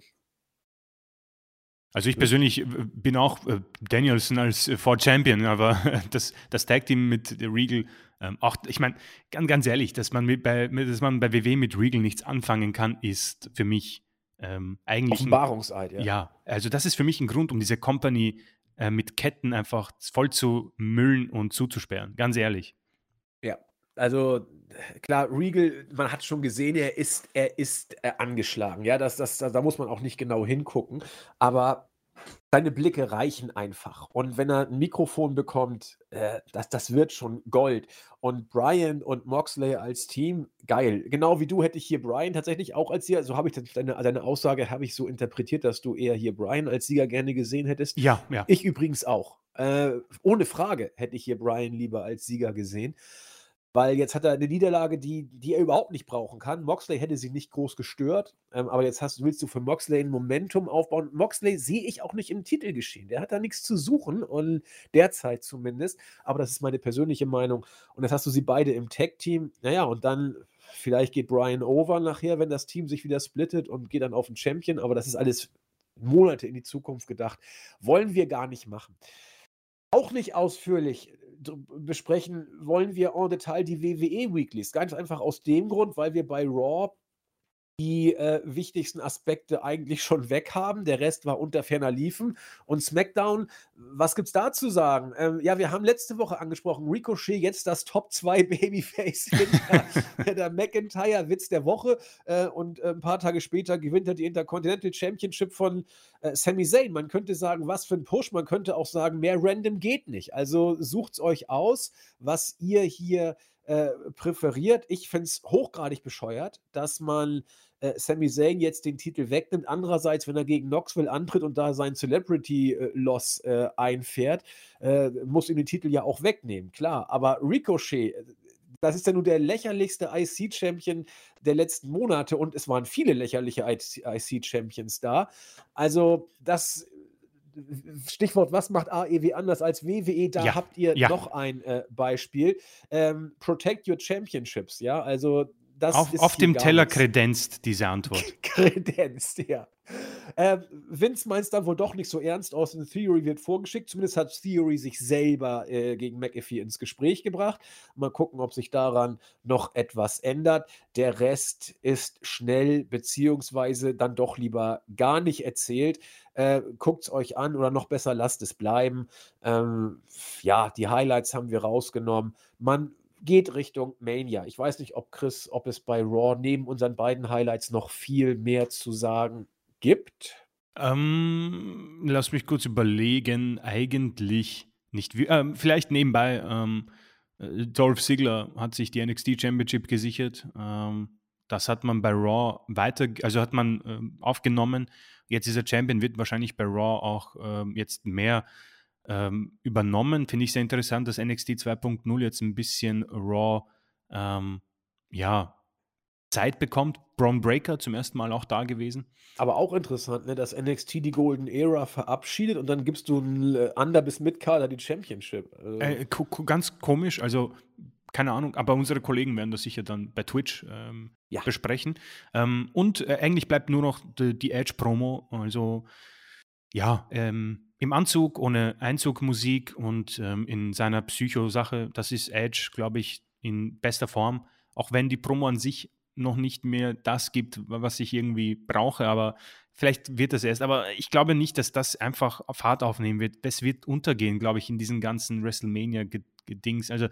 Also ich persönlich äh, bin auch äh, Danielson als äh, Ford Champion, aber das, das Tag Team mit Regal, ähm, auch, ich meine, ganz, ganz ehrlich, dass man, bei, dass man bei WW mit Regal nichts anfangen kann, ist für mich ähm, eigentlich. Offenbarungseid, ja. Ja, also das ist für mich ein Grund, um diese Company äh, mit Ketten einfach voll zu müllen und zuzusperren. Ganz ehrlich. Ja, also klar, Regal, man hat schon gesehen, er ist, er ist äh, angeschlagen. Ja, das, das, da muss man auch nicht genau hingucken. Aber seine Blicke reichen einfach. Und wenn er ein Mikrofon bekommt, äh, das, das wird schon Gold. Und Brian und Moxley als Team, geil. Genau wie du hätte ich hier Brian tatsächlich auch als Sieger, so habe ich deine, deine Aussage, habe ich so interpretiert, dass du eher hier Brian als Sieger gerne gesehen hättest. Ja, ja. Ich übrigens auch. Äh, ohne Frage hätte ich hier Brian lieber als Sieger gesehen. Weil jetzt hat er eine Niederlage, die, die er überhaupt nicht brauchen kann. Moxley hätte sie nicht groß gestört, ähm, aber jetzt hast, willst du für Moxley ein Momentum aufbauen. Moxley sehe ich auch nicht im Titel geschehen. Der hat da nichts zu suchen und derzeit zumindest. Aber das ist meine persönliche Meinung. Und jetzt hast du sie beide im Tag-Team. Naja, und dann vielleicht geht Brian over nachher, wenn das Team sich wieder splittet und geht dann auf den Champion. Aber das ist alles Monate in die Zukunft gedacht. Wollen wir gar nicht machen. Auch nicht ausführlich besprechen wollen wir en Detail die WWE Weeklies. Ganz einfach aus dem Grund, weil wir bei Raw die äh, wichtigsten Aspekte eigentlich schon weg haben. Der Rest war unter ferner Liefen. Und SmackDown, was gibt es da zu sagen? Ähm, ja, wir haben letzte Woche angesprochen, Ricochet jetzt das Top 2 Babyface hinter der McIntyre-Witz der Woche. Äh, und äh, ein paar Tage später gewinnt er die Intercontinental Championship von äh, Sami Zayn. Man könnte sagen, was für ein Push. Man könnte auch sagen, mehr random geht nicht. Also sucht es euch aus, was ihr hier äh, präferiert. Ich finde es hochgradig bescheuert, dass man äh, Sami Zayn jetzt den Titel wegnimmt. Andererseits, wenn er gegen Knoxville antritt und da sein Celebrity-Loss äh, einfährt, äh, muss ihm den Titel ja auch wegnehmen, klar. Aber Ricochet, das ist ja nun der lächerlichste IC-Champion der letzten Monate und es waren viele lächerliche IC-Champions da. Also, das Stichwort, was macht AEW anders als WWE? Da ja, habt ihr ja. noch ein äh, Beispiel. Ähm, protect your championships, ja. Also das auf, auf dem Teller nichts. kredenzt diese Antwort. kredenzt, ja. Ähm, Vince meint es dann wohl doch nicht so ernst aus. In Theory wird vorgeschickt. Zumindest hat Theory sich selber äh, gegen McAfee ins Gespräch gebracht. Mal gucken, ob sich daran noch etwas ändert. Der Rest ist schnell, beziehungsweise dann doch lieber gar nicht erzählt. Äh, Guckt es euch an oder noch besser, lasst es bleiben. Ähm, ja, die Highlights haben wir rausgenommen. Man geht Richtung Mania. Ich weiß nicht, ob Chris, ob es bei Raw neben unseren beiden Highlights noch viel mehr zu sagen gibt. Ähm, lass mich kurz überlegen. Eigentlich nicht. Ähm, vielleicht nebenbei. Ähm, äh, Dolph Ziggler hat sich die NXT Championship gesichert. Ähm, das hat man bei Raw weiter, also hat man ähm, aufgenommen. Jetzt ist er Champion, wird wahrscheinlich bei Raw auch ähm, jetzt mehr ähm, übernommen. Finde ich sehr interessant, dass NXT 2.0 jetzt ein bisschen Raw ähm, ja, Zeit bekommt. Braun Breaker zum ersten Mal auch da gewesen. Aber auch interessant, ne, dass NXT die Golden Era verabschiedet und dann gibst du ein äh, Under- bis Mid-Kader die Championship. Also äh, ganz komisch, also keine Ahnung, aber unsere Kollegen werden das sicher dann bei Twitch ähm, ja. besprechen. Ähm, und äh, eigentlich bleibt nur noch die, die Edge-Promo, also ja, ähm, im Anzug, ohne Einzugmusik und ähm, in seiner Psycho-Sache. Das ist Edge, glaube ich, in bester Form. Auch wenn die Promo an sich noch nicht mehr das gibt, was ich irgendwie brauche, aber vielleicht wird das erst. Aber ich glaube nicht, dass das einfach Fahrt aufnehmen wird. Es wird untergehen, glaube ich, in diesen ganzen WrestleMania-Dings. Also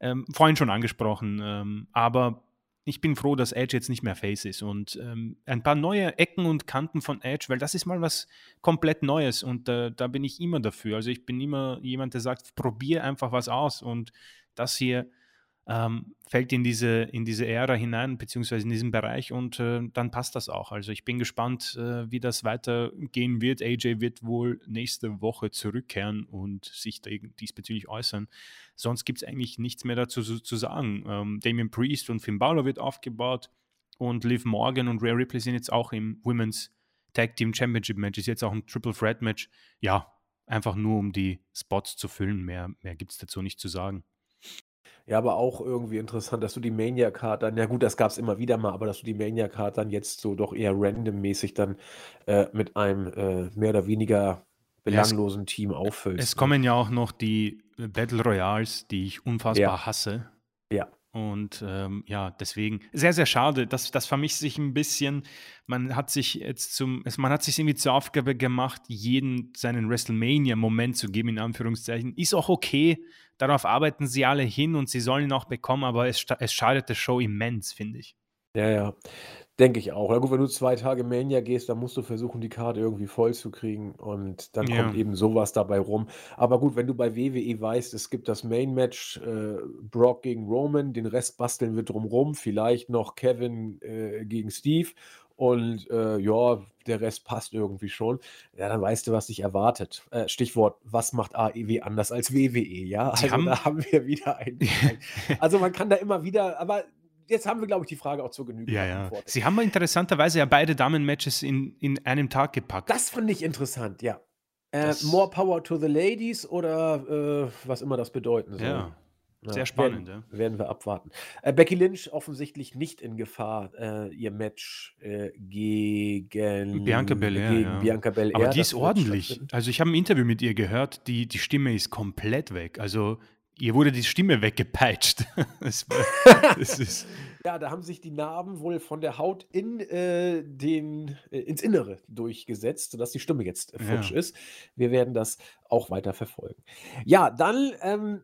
ähm, vorhin schon angesprochen, ähm, aber ich bin froh, dass Edge jetzt nicht mehr Face ist und ähm, ein paar neue Ecken und Kanten von Edge, weil das ist mal was komplett Neues und äh, da bin ich immer dafür. Also ich bin immer jemand, der sagt, probier einfach was aus und das hier ähm, fällt in diese, in diese Ära hinein, beziehungsweise in diesen Bereich und äh, dann passt das auch. Also ich bin gespannt, äh, wie das weitergehen wird. AJ wird wohl nächste Woche zurückkehren und sich diesbezüglich äußern. Sonst gibt es eigentlich nichts mehr dazu zu, zu sagen. Ähm, Damien Priest und Finn Balor wird aufgebaut und Liv Morgan und Rhea Ripley sind jetzt auch im Women's Tag Team Championship Match, ist jetzt auch ein Triple Threat Match. Ja, einfach nur um die Spots zu füllen. Mehr, mehr gibt es dazu nicht zu sagen. Ja, aber auch irgendwie interessant, dass du die Mania-Card dann, ja gut, das gab es immer wieder mal, aber dass du die Mania-Card dann jetzt so doch eher randommäßig dann äh, mit einem äh, mehr oder weniger belanglosen Team auffüllst. Es ne? kommen ja auch noch die äh, Battle Royals, die ich unfassbar ja. hasse. Ja. Und ähm, ja, deswegen sehr, sehr schade. Das, das vermischt sich ein bisschen. Man hat sich jetzt zum, man hat sich irgendwie zur Aufgabe gemacht, jeden seinen WrestleMania-Moment zu geben, in Anführungszeichen. Ist auch okay. Darauf arbeiten sie alle hin und sie sollen ihn auch bekommen, aber es, es schadet der Show immens, finde ich. Ja, ja. Denke ich auch. Ja gut, wenn du zwei Tage Mania gehst, dann musst du versuchen, die Karte irgendwie voll zu kriegen und dann kommt Ja. eben sowas dabei rum. Aber gut, wenn du bei WWE weißt, es gibt das Main-Match, äh, Brock gegen Roman, den Rest basteln wir drumrum, vielleicht noch Kevin, äh, gegen Steve und, äh, ja, der Rest passt irgendwie schon. Ja, dann weißt du, was dich erwartet. Äh, Stichwort: Was macht AEW anders als WWE, ja? Also, haben da haben wir wieder ein ein also, man kann da immer wieder aber jetzt haben wir, glaube ich, die Frage auch zur Genüge Ja, ja. Sie haben interessanterweise ja beide Damen-Matches in in einem Tag gepackt. Das fand ich interessant, ja. Äh, more power to the ladies oder, äh, was immer das bedeuten soll. Ja, sehr spannend, werden ja. werden wir abwarten. Äh, Becky Lynch offensichtlich nicht in Gefahr, äh, ihr Match, äh, gegen Bianca Belair, gegen ja. Bianca Belair. Aber die ist ordentlich. Also, ich habe 'n Interview mit ihr gehört, die die Stimme ist komplett weg. Also, ihr wurde die Stimme weggepeitscht. Das das ist Ja, da haben sich die Narben wohl von der Haut in, äh, den äh, ins Innere durchgesetzt, sodass die Stimme jetzt, äh, futsch Ja. ist. Wir werden das auch weiter verfolgen. Ja, dann, ähm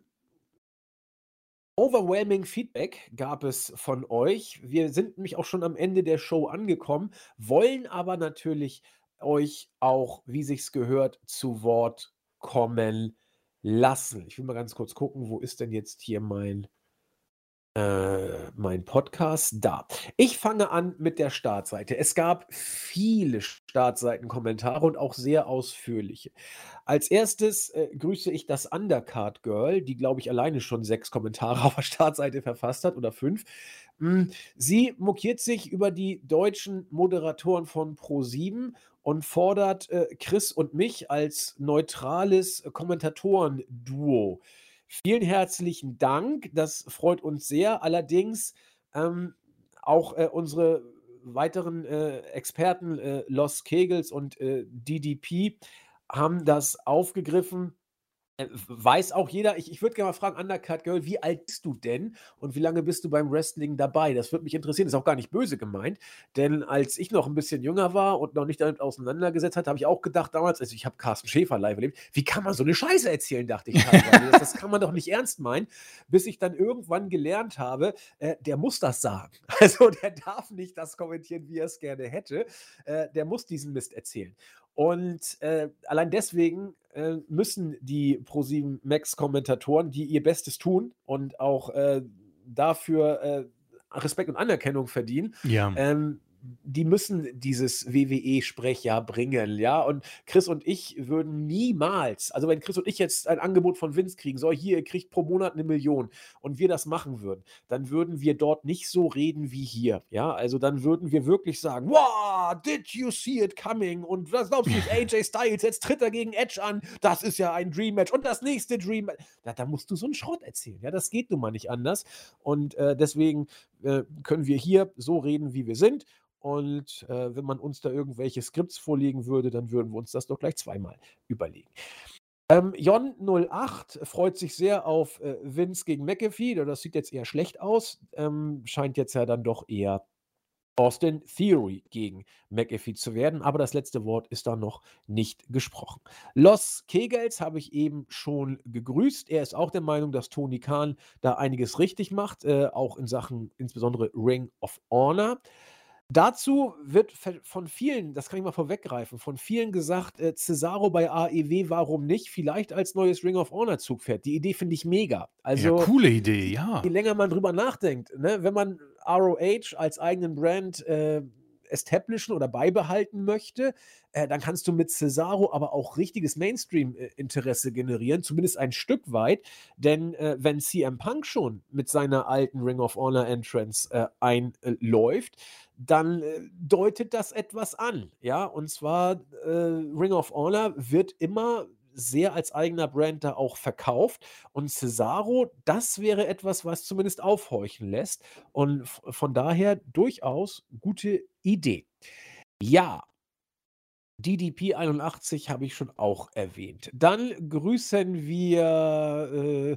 overwhelming Feedback gab es von euch. Wir sind nämlich auch schon am Ende der Show angekommen, wollen aber natürlich euch auch, wie sich's gehört, zu Wort kommen lassen. Ich will mal ganz kurz gucken, wo ist denn jetzt hier mein äh, mein Podcast? Da. Ich fange an mit der Startseite. Es gab viele Startseitenkommentare und auch sehr ausführliche. Als Erstes, äh, grüße ich das Undercard Girl, die, glaube ich, alleine schon 6 Kommentare auf der Startseite verfasst hat oder 5. Hm, sie mokiert sich über die deutschen Moderatoren von ProSieben und fordert, äh, Chris und mich als neutrales Kommentatoren-Duo. Vielen herzlichen Dank, das freut uns sehr. Allerdings, ähm, auch, äh, unsere weiteren, äh, Experten, äh, Los Kegels und, äh, DDP haben das aufgegriffen. Äh, weiß auch jeder ich ich würde gerne mal fragen, Undercard Girl, wie alt bist du denn und wie lange bist du beim Wrestling dabei? Das würde mich interessieren. Ist auch gar nicht böse gemeint, denn als ich noch 'n bisschen jünger war und noch nicht damit auseinandergesetzt hatte, habe ich auch gedacht damals also, ich habe Carsten Schäfer live erlebt: „Wie kann man so 'ne Scheiße erzählen?“ dachte ich teilweise. Das das kann man doch nicht ernst meinen, bis ich dann irgendwann gelernt habe, äh, der muss das sagen. Also, der darf nicht das kommentieren, wie er's gerne hätte. Äh, der muss diesen Mist erzählen. Und, äh, allein deswegen, äh, müssen die ProSieben Max-Kommentatoren, die ihr Bestes tun und auch, äh, dafür, äh, Respekt und Anerkennung verdienen, Ja. ähm, die müssen dieses WWE-Sprechjahr bringen, ja? Und Chris und ich würden niemals also, wenn Chris und ich jetzt ein Angebot von Vince kriegen: „So, hier, ihr kriegt pro Monat 'ne Million“ und wir das machen würden, dann würden wir dort nicht so reden wie hier, ja? Also, dann würden wir wirklich sagen: „Wow, did you see it coming? Und was glaubst du nicht, AJ Styles, jetzt tritt er gegen Edge an. Das ist ja ein Dream Match und das nächste Dream Ma“ Da da musst du so 'n Schrott erzählen, ja? Das geht nun mal nicht anders. Und, äh, deswegen, äh, können wir hier so reden, wie wir sind. Und, äh, wenn man uns da irgendwelche Skripts vorlegen würde, dann würden wir uns das doch gleich zweimal überlegen. Ähm, Jon08 freut sich sehr auf, äh, Vince gegen McAfee. Das sieht jetzt eher schlecht aus. Ähm, scheint jetzt ja dann doch eher Austin Theory gegen McAfee zu werden, aber das letzte Wort ist da noch nicht gesprochen. Los Kegels habe ich eben schon gegrüßt. Er ist auch der Meinung, dass Tony Khan da einiges richtig macht, äh, auch in Sachen insbesondere Ring of Honor. Dazu wird von vielen das kann ich mal vorweggreifen, von vielen gesagt, äh, Cesaro bei AEW, warum nicht? Vielleicht als neues Ring of Honor Zugpferd. Die Idee finde ich mega. Ja, Also, coole Idee, ja. je länger man drüber nachdenkt, ne, wenn man ROH als eigenen Brand, äh, establishen oder beibehalten möchte, äh, dann kannst du mit Cesaro aber auch richtiges Mainstream, äh, Interesse generieren, zumindest ein Stück weit. Denn, äh, wenn CM Punk schon mit seiner alten Ring of Honor Entrance, äh, einläuft, dann, äh, deutet das etwas an, ja? Und zwar, äh, Ring of Honor wird immer sehr als eigener Brand da auch verkauft und Cesaro, das wäre etwas, was zumindest aufhorchen lässt und von daher durchaus gute Idee. Ja. DDP81 habe ich schon auch erwähnt. Dann grüßen wir, äh,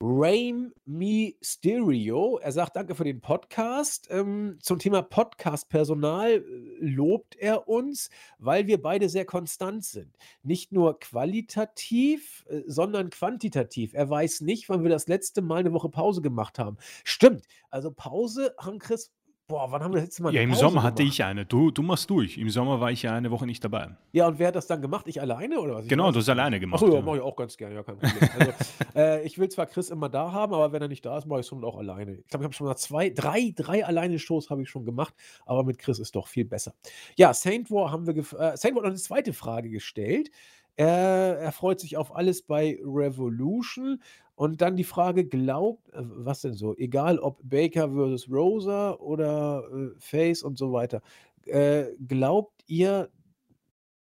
Rey Mysterio. Er sagt: „Danke für den Podcast.“ Ähm, zum Thema Podcast-Personal, äh, lobt er uns, weil wir beide sehr konstant sind. Nicht nur qualitativ, äh, sondern quantitativ. Er weiß nicht, wann wir das letzte Mal 'ne Woche Pause gemacht haben. Stimmt, also Pause haben Chris Boah, wann haben wir das letzte Mal Ja, im Pause Sommer hatte gemacht? ich eine. Du, du machst durch. Im Sommer war ich ja eine Woche nicht dabei. Ja, und wer hat das dann gemacht? Ich alleine oder was? Ich Genau, weiß du hast alleine gemacht. Achso, ja, ja. mache ich auch ganz gerne, ja, kein Problem. Also, äh, ich will zwar Chris immer da haben, aber wenn er nicht da ist, mache ich es schon auch alleine. Ich glaube, ich habe schon mal zwei, drei, drei alleine Shows habe ich schon gemacht, aber mit Chris ist doch viel besser. Ja, Saint War haben wir, äh, Saint War hat noch eine zweite Frage gestellt. Äh, er freut sich auf alles bei Revolution. Und dann die Frage, glaubt, äh, was denn so, egal ob Baker versus Rosa oder äh, Face und so weiter, äh, glaubt ihr,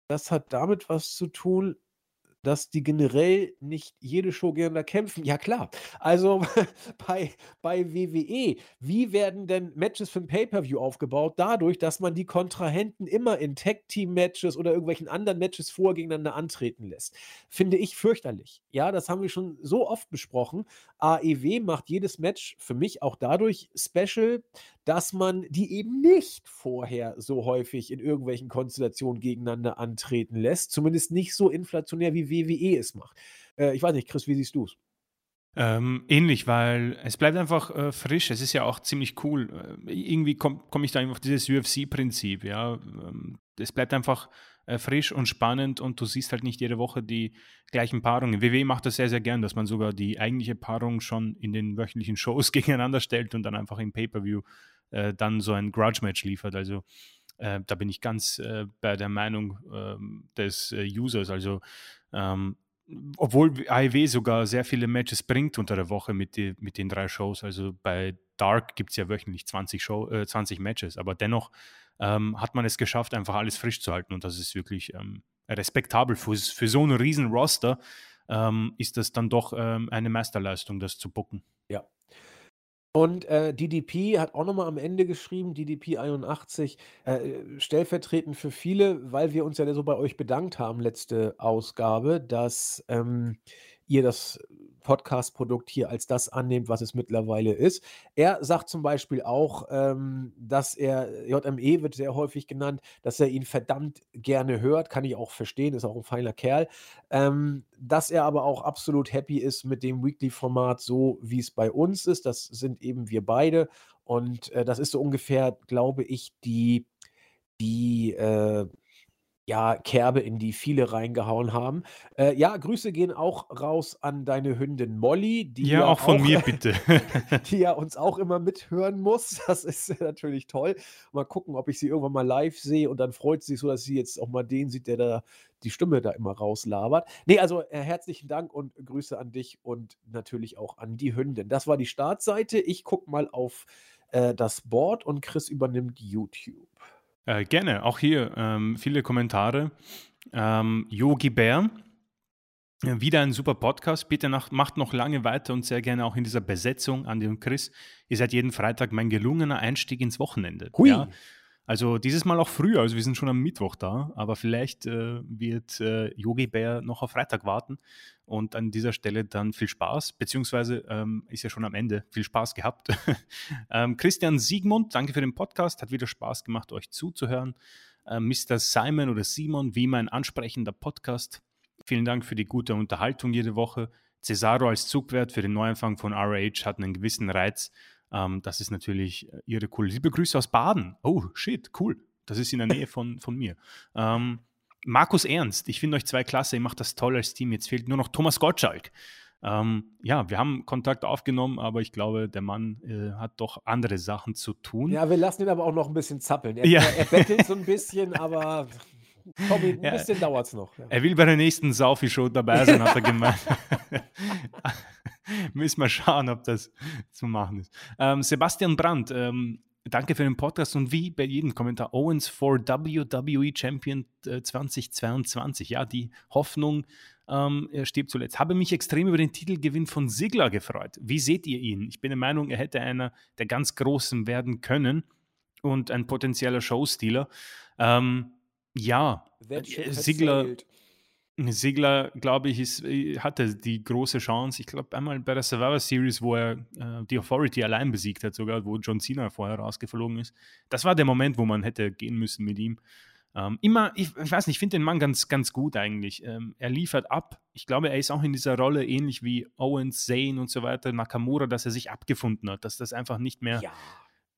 das hat damit was zu tun, dass die generell nicht jede Show gegeneinander kämpfen. Ja klar. Also bei, bei WWE, wie werden denn Matches für ein Pay-per-View aufgebaut? Dadurch, dass man die Kontrahenten immer in Tag-Team-Matches oder irgendwelchen anderen Matches vor gegeneinander antreten lässt. Finde ich fürchterlich. Ja, das haben wir schon so oft besprochen. AEW macht jedes Match für mich auch dadurch special, dass man die eben nicht vorher so häufig in irgendwelchen Konstellationen gegeneinander antreten lässt. Zumindest nicht so inflationär, wie WWE es macht. Äh, ich weiß nicht, Chris, wie siehst du es? Ähm, ähnlich, weil es bleibt einfach äh, frisch. Es ist ja auch ziemlich cool. Äh, irgendwie komme komm ich da auf dieses UFC-Prinzip. Ja, ähm, es bleibt einfach äh, frisch und spannend und du siehst halt nicht jede Woche die gleichen Paarungen. WWE macht das sehr, sehr gern, dass man sogar die eigentliche Paarung schon in den wöchentlichen Shows gegeneinander stellt und dann einfach im Pay-per-View äh, dann so ein Grudge-Match liefert. Also äh, da bin ich ganz äh, bei der Meinung ähm, des äh, Users. Also ähm, obwohl AEW sogar sehr viele Matches bringt unter der Woche mit, die, mit den drei Shows. Also bei Dark gibt es ja wöchentlich 20, Show, äh, 20 Matches, aber dennoch ähm, hat man es geschafft, einfach alles frisch zu halten und das ist wirklich ähm, respektabel. Für, für so einen riesen Roster ähm, ist das dann doch ähm, eine Meisterleistung, das zu bucken. Ja. Und äh, DDP hat auch nochmal am Ende geschrieben, DDP 81, äh, stellvertretend für viele, weil wir uns ja so bei euch bedankt haben, letzte Ausgabe, dass ähm, ihr das Podcast-Produkt hier als das annehmt, was es mittlerweile ist. Er sagt zum Beispiel auch, ähm, dass er, JME wird sehr häufig genannt, dass er ihn verdammt gerne hört, kann ich auch verstehen, ist auch ein feiner Kerl, ähm, dass er aber auch absolut happy ist mit dem Weekly-Format, so wie es bei uns ist. Das sind eben wir beide und äh, das ist so ungefähr, glaube ich, die, die äh, ja, Kerbe, in die viele reingehauen haben. Äh, ja, Grüße gehen auch raus an deine Hündin Molly, die Ja, auch von mir bitte. die ja uns auch immer mithören muss. Das ist natürlich toll. Mal gucken, ob ich sie irgendwann mal live sehe und dann freut sie sich so, dass sie jetzt auch mal den sieht, der da die Stimme da immer rauslabert. Nee, also äh, herzlichen Dank und Grüße an dich und natürlich auch an die Hündin. Das war die Startseite. Ich gucke mal auf äh, das Board und Chris übernimmt YouTube. Äh, gerne, auch hier ähm, viele Kommentare. Ähm, Yogi Bär, wieder ein super Podcast. Bitte nach, macht noch lange weiter und sehr gerne auch in dieser Besetzung, Andi und Chris. Ihr seid jeden Freitag mein gelungener Einstieg ins Wochenende. Hui. Ja? Also dieses Mal auch früher, also wir sind schon am Mittwoch da, aber vielleicht äh, wird äh, Yogi Bär noch auf Freitag warten und an dieser Stelle dann viel Spaß, beziehungsweise ähm, ist ja schon am Ende viel Spaß gehabt. ähm, Christian Siegmund, danke für den Podcast, hat wieder Spaß gemacht, euch zuzuhören. Äh, Mr. Simon oder Simon, wie mein ansprechender Podcast. Vielen Dank für die gute Unterhaltung jede Woche. Cesaro als Zugwert für den Neuanfang von RH hat einen gewissen Reiz. Ähm, das ist natürlich äh, ihre cool. Liebe Grüße aus Baden. Oh, shit, cool. Das ist in der Nähe von, von mir. Ähm, Markus Ernst, ich finde euch zwei klasse, ihr macht das toll als Team. Jetzt fehlt nur noch Thomas Gottschalk. Ähm, ja, wir haben Kontakt aufgenommen, aber ich glaube, der Mann äh, hat doch andere Sachen zu tun. Ja, wir lassen ihn aber auch noch ein bisschen zappeln. Er, Ja. er, er bettelt so ein bisschen, aber Tommy, ein Ja. bisschen dauert es noch. Ja. Er will bei der nächsten Saufi-Show dabei sein, hat er gemeint. Müssen wir schauen, ob das zu machen ist. Ähm, Sebastian Brandt, ähm, danke für den Podcast und wie bei jedem Kommentar, Owens for WWE Champion äh, 2022. Ja, die Hoffnung ähm, er stirbt zuletzt. Habe mich extrem über den Titelgewinn von Sigler gefreut. Wie seht ihr ihn? Ich bin der Meinung, er hätte einer der ganz Großen werden können und ein potenzieller Showstealer. Ähm, ja, äh, sailed. Sigler, glaube ich, ist, äh, hatte die große Chance. Ich glaube, einmal bei der Survivor Series, wo er äh, die Authority allein besiegt hat, sogar, wo John Cena vorher rausgeflogen ist. Das war der Moment, wo man hätte gehen müssen mit ihm. Ähm, immer, ich, ich weiß nicht, ich finde den Mann ganz, ganz gut eigentlich. Ähm, er liefert ab. Ich glaube, er ist auch in dieser Rolle ähnlich wie Owens, Zane und so weiter, Nakamura, dass er sich abgefunden hat, dass das einfach nicht mehr Ja.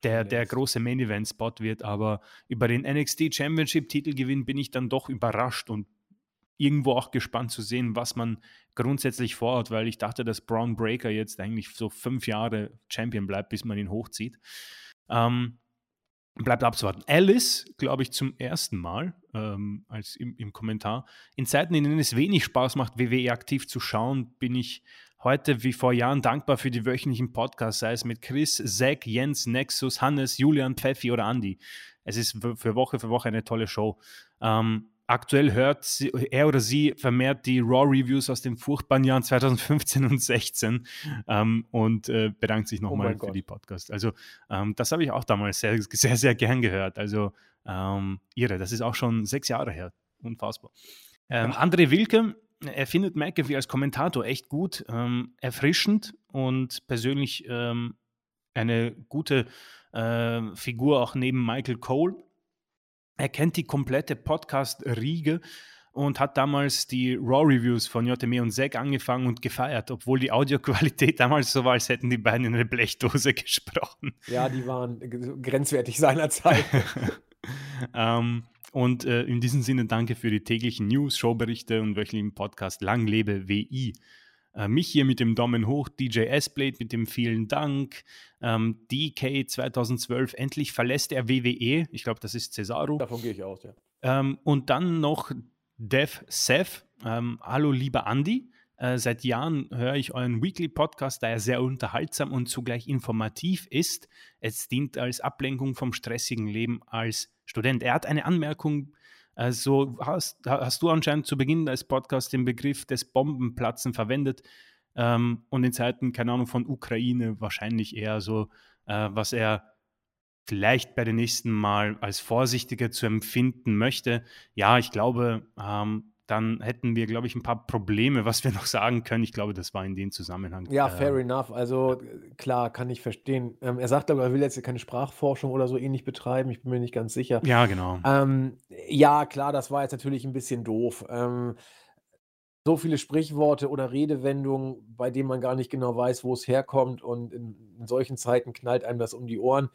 Der, der große Main Event Spot wird, aber über den NXT Championship Titelgewinn bin ich dann doch überrascht und irgendwo auch gespannt zu sehen, was man grundsätzlich vorhat, weil ich dachte, dass Braun Breaker jetzt eigentlich so fünf Jahre Champion bleibt, bis man ihn hochzieht. Ähm, bleibt abzuwarten. Alice, glaube ich, zum ersten Mal ähm, als im, im, Kommentar. In Zeiten, in denen es wenig Spaß macht, WWE aktiv zu schauen, bin ich heute wie vor Jahren dankbar für die wöchentlichen Podcasts, sei es mit Chris, Zack, Jens, Nexus, Hannes, Julian, Pfeffi oder Andy. Es ist für Woche für Woche eine tolle Show. Ähm, aktuell hört sie, er oder sie vermehrt die Raw-Reviews aus den furchtbaren Jahren 2015 und 16 ähm, und äh, bedankt sich nochmal oh für die Podcast. Also ähm, das habe ich auch damals sehr, sehr, sehr gern gehört. Also ähm, irre, das ist auch schon sechs Jahre her. Unfassbar. Ähm, André Wilke, er findet McAfee als Kommentator echt gut, ähm, erfrischend und persönlich ähm, eine gute äh, Figur auch neben Michael Cole er kennt die komplette Podcast-Riege und hat damals die Raw-Reviews von JME und Zack angefangen und gefeiert, obwohl die Audioqualität damals so war, als hätten die beiden in eine Blechdose gesprochen. Ja, die waren grenzwertig seinerzeit. ähm, und äh, in diesem Sinne danke für die täglichen News, Showberichte und wöchentlichen Podcast Lang lebe WI. Äh, mich hier mit dem Daumen hoch, DJ S-Blade mit dem vielen Dank. Ähm, DK 2012, endlich verlässt er WWE. Ich glaube, das ist Cesaro. Davon gehe ich aus, ja. Ähm, und dann noch Dev Seth. Ähm, Hallo, lieber Andy. Äh, seit Jahren höre ich euren Weekly Podcast, da er sehr unterhaltsam und zugleich informativ ist. Es dient als Ablenkung vom stressigen Leben als Student. Er hat eine Anmerkung also hast, hast du anscheinend zu Beginn des Podcasts den Begriff des Bombenplatzen verwendet ähm, und in Zeiten, keine Ahnung, von Ukraine wahrscheinlich eher so, äh, was er vielleicht bei den nächsten Mal als vorsichtiger zu empfinden möchte. Ja, ich glaube, ähm, dann hätten wir, glaube ich, ein paar Probleme, was wir noch sagen können. Ich glaube, das war in dem Zusammenhang. Ja, äh, fair enough. Also klar, kann ich verstehen. Ähm, er sagt aber, er will jetzt keine Sprachforschung oder so ähnlich betreiben. Ich bin mir nicht ganz sicher. Ja, genau. Ähm, ja, klar, das war jetzt natürlich ein bisschen doof. Ähm, so viele Sprichworte oder Redewendungen, bei denen man gar nicht genau weiß, wo es herkommt. Und in, in solchen Zeiten knallt einem das um die Ohren.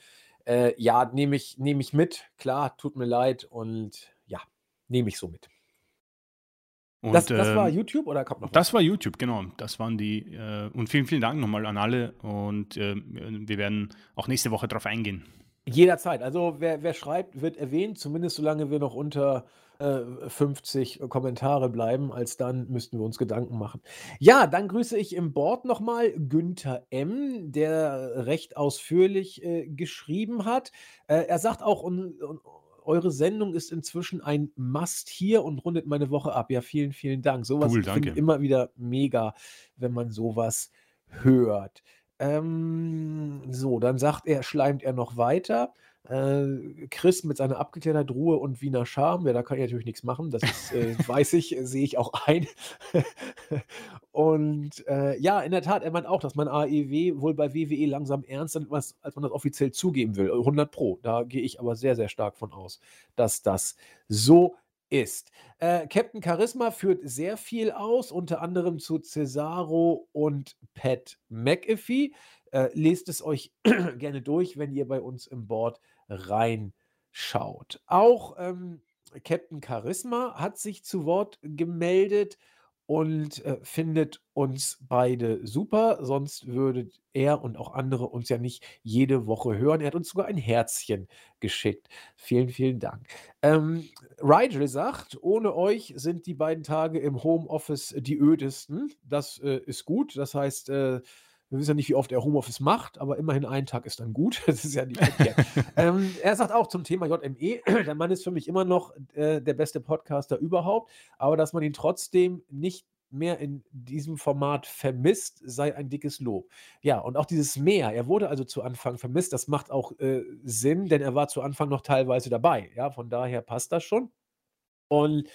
Äh, ja, nehme ich, nehm ich mit. Klar, tut mir leid. Und ja, nehme ich so mit. Und, das, das war ähm, YouTube oder kommt noch was? Das war YouTube, genau. Das waren die. Äh, und vielen, vielen Dank nochmal an alle. Und äh, wir werden auch nächste Woche darauf eingehen. Jederzeit. Also wer, wer, schreibt, wird erwähnt, zumindest solange wir noch unter äh, 50 Kommentare bleiben. Als dann müssten wir uns Gedanken machen. Ja, dann grüße ich im Board nochmal Günther M., der recht ausführlich äh, geschrieben hat. Äh, er sagt auch, un, un, eure Sendung ist inzwischen ein Must hier und rundet meine Woche ab. Ja, vielen, vielen Dank. Sowas cool, finde ich immer wieder mega, wenn man sowas hört. Ähm, so, dann sagt er, schleimt er noch weiter. Äh, Chris mit seiner abgeklärter Ruhe und Wiener Charme, ja, da kann ich natürlich nichts machen. Das ist, äh, weiß ich, sehe ich auch ein. und äh, ja, in der Tat, er meint auch, dass man AEW wohl bei WWE langsam ernster nimmt, als man das offiziell zugeben will. 100 Pro. Da gehe ich aber sehr, sehr stark von aus, dass das so ist. Äh, Captain Charisma führt sehr viel aus, unter anderem zu Cesaro und Pat McAfee. Äh, lest es euch gerne durch, wenn ihr bei uns im Board reinschaut. Auch ähm, Captain Charisma hat sich zu Wort gemeldet und äh, findet uns beide super. Sonst würde er und auch andere uns ja nicht jede Woche hören. Er hat uns sogar ein Herzchen geschickt. Vielen, vielen Dank. Ähm, Rigel sagt, ohne euch sind die beiden Tage im Homeoffice die ödesten. Das äh, ist gut. Das heißt, äh, wir wissen ja nicht, wie oft er Homeoffice macht, aber immerhin ein Tag ist dann gut. Das ist ja nicht verkehrt. ähm, er sagt auch zum Thema JME, der Mann ist für mich immer noch äh, der beste Podcaster überhaupt, aber dass man ihn trotzdem nicht mehr in diesem Format vermisst, sei ein dickes Lob. Ja, und auch dieses mehr, er wurde also zu Anfang vermisst, das macht auch äh, Sinn, denn er war zu Anfang noch teilweise dabei. Ja, von daher passt das schon. Und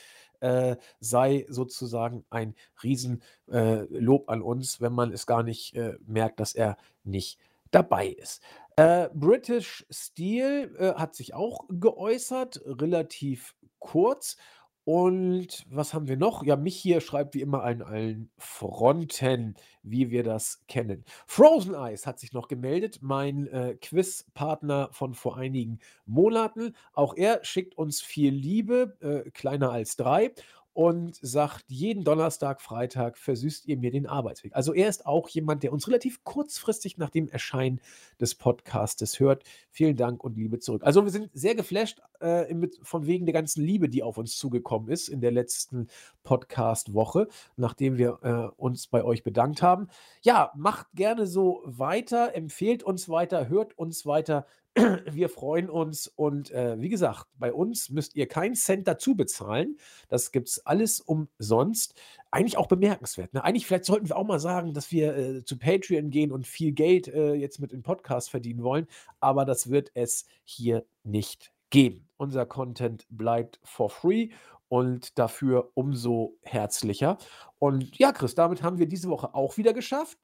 äh, sei sozusagen ein Riesenlob äh, an uns, wenn man es gar nicht äh, merkt, dass er nicht dabei ist. Äh, British Steel äh, hat sich auch geäußert, relativ kurz. Und was haben wir noch? Ja, mich hier schreibt wie immer an allen Fronten, wie wir das kennen. Frozen Eyes hat sich noch gemeldet, mein äh, Quizpartner von vor einigen Monaten. Auch er schickt uns viel Liebe, äh, kleiner als drei und sagt, jeden Donnerstag, Freitag versüßt ihr mir den Arbeitsweg. Also er ist auch jemand, der uns relativ kurzfristig nach dem Erscheinen des Podcastes hört. Vielen Dank und Liebe zurück. Also wir sind sehr geflasht äh, von wegen der ganzen Liebe, die auf uns zugekommen ist in der letzten Podcast-Woche, nachdem wir äh, uns bei euch bedankt haben. Ja, macht gerne so weiter, empfehlt uns weiter, hört uns weiter. Wir freuen uns und äh, wie gesagt, bei uns müsst ihr keinen Cent dazu bezahlen. Das gibt es alles umsonst. Eigentlich auch bemerkenswert. Ne? Eigentlich, vielleicht sollten wir auch mal sagen, dass wir äh, zu Patreon gehen und viel Geld äh, jetzt mit dem Podcast verdienen wollen. Aber das wird es hier nicht geben. Unser Content bleibt for free und dafür umso herzlicher. Und ja, Chris, damit haben wir diese Woche auch wieder geschafft.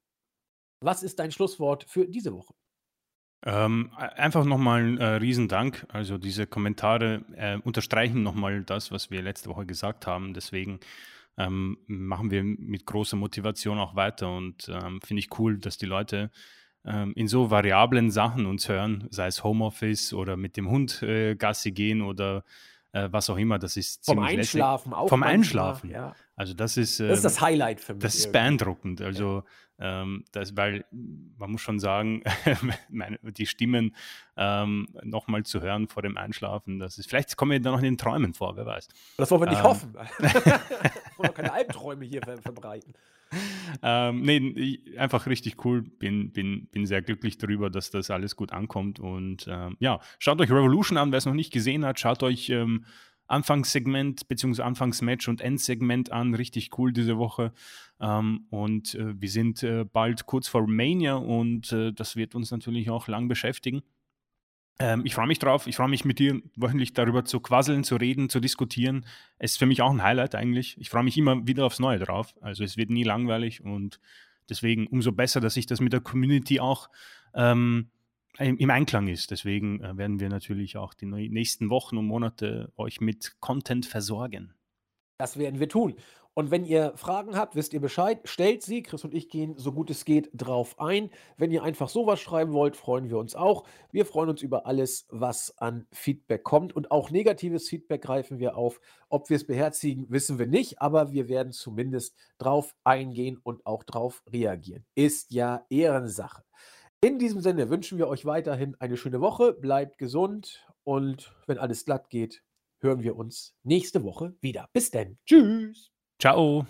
Was ist dein Schlusswort für diese Woche? Ähm, einfach nochmal ein äh, Riesendank. Also diese Kommentare äh, unterstreichen nochmal das, was wir letzte Woche gesagt haben. Deswegen ähm, machen wir mit großer Motivation auch weiter und ähm, finde ich cool, dass die Leute ähm, in so variablen Sachen uns hören, sei es Homeoffice oder mit dem Hund äh, Gassi gehen oder äh, was auch immer. Das ist vom Einschlafen auch. Vom Einschlafen. Ja. Also das ist. das ist das ähm, Highlight für mich. Das ist beeindruckend. Also ähm, das, weil man muss schon sagen, meine, die Stimmen ähm, nochmal zu hören vor dem Einschlafen, das ist, vielleicht kommen wir dann noch in den Träumen vor, wer weiß. Das wollen wir nicht ähm, hoffen. wollen keine Albträume hier ver verbreiten. Ähm, nee, einfach richtig cool. Bin, bin, bin sehr glücklich darüber, dass das alles gut ankommt. Und ähm, ja, schaut euch Revolution an, wer es noch nicht gesehen hat. Schaut euch ähm, Anfangssegment bzw. Anfangsmatch und Endsegment an. Richtig cool diese Woche. Ähm, und äh, wir sind äh, bald kurz vor Mania und äh, das wird uns natürlich auch lang beschäftigen. Ähm, ich freue mich drauf. Ich freue mich mit dir wöchentlich darüber zu quasseln, zu reden, zu diskutieren. Es ist für mich auch ein Highlight eigentlich. Ich freue mich immer wieder aufs Neue drauf. Also es wird nie langweilig und deswegen umso besser, dass ich das mit der Community auch ähm, im Einklang ist. Deswegen äh, werden wir natürlich auch die nächsten Wochen und Monate euch mit Content versorgen. Das werden wir tun. Und wenn ihr Fragen habt, wisst ihr Bescheid, stellt sie. Chris und ich gehen so gut es geht drauf ein. Wenn ihr einfach sowas schreiben wollt, freuen wir uns auch. Wir freuen uns über alles, was an Feedback kommt. Und auch negatives Feedback greifen wir auf. Ob wir es beherzigen, wissen wir nicht, aber wir werden zumindest drauf eingehen und auch drauf reagieren. Ist ja Ehrensache. In diesem Sinne wünschen wir euch weiterhin eine schöne Woche, bleibt gesund und wenn alles glatt geht, hören wir uns nächste Woche wieder. Bis dann. Tschüss. Ciao.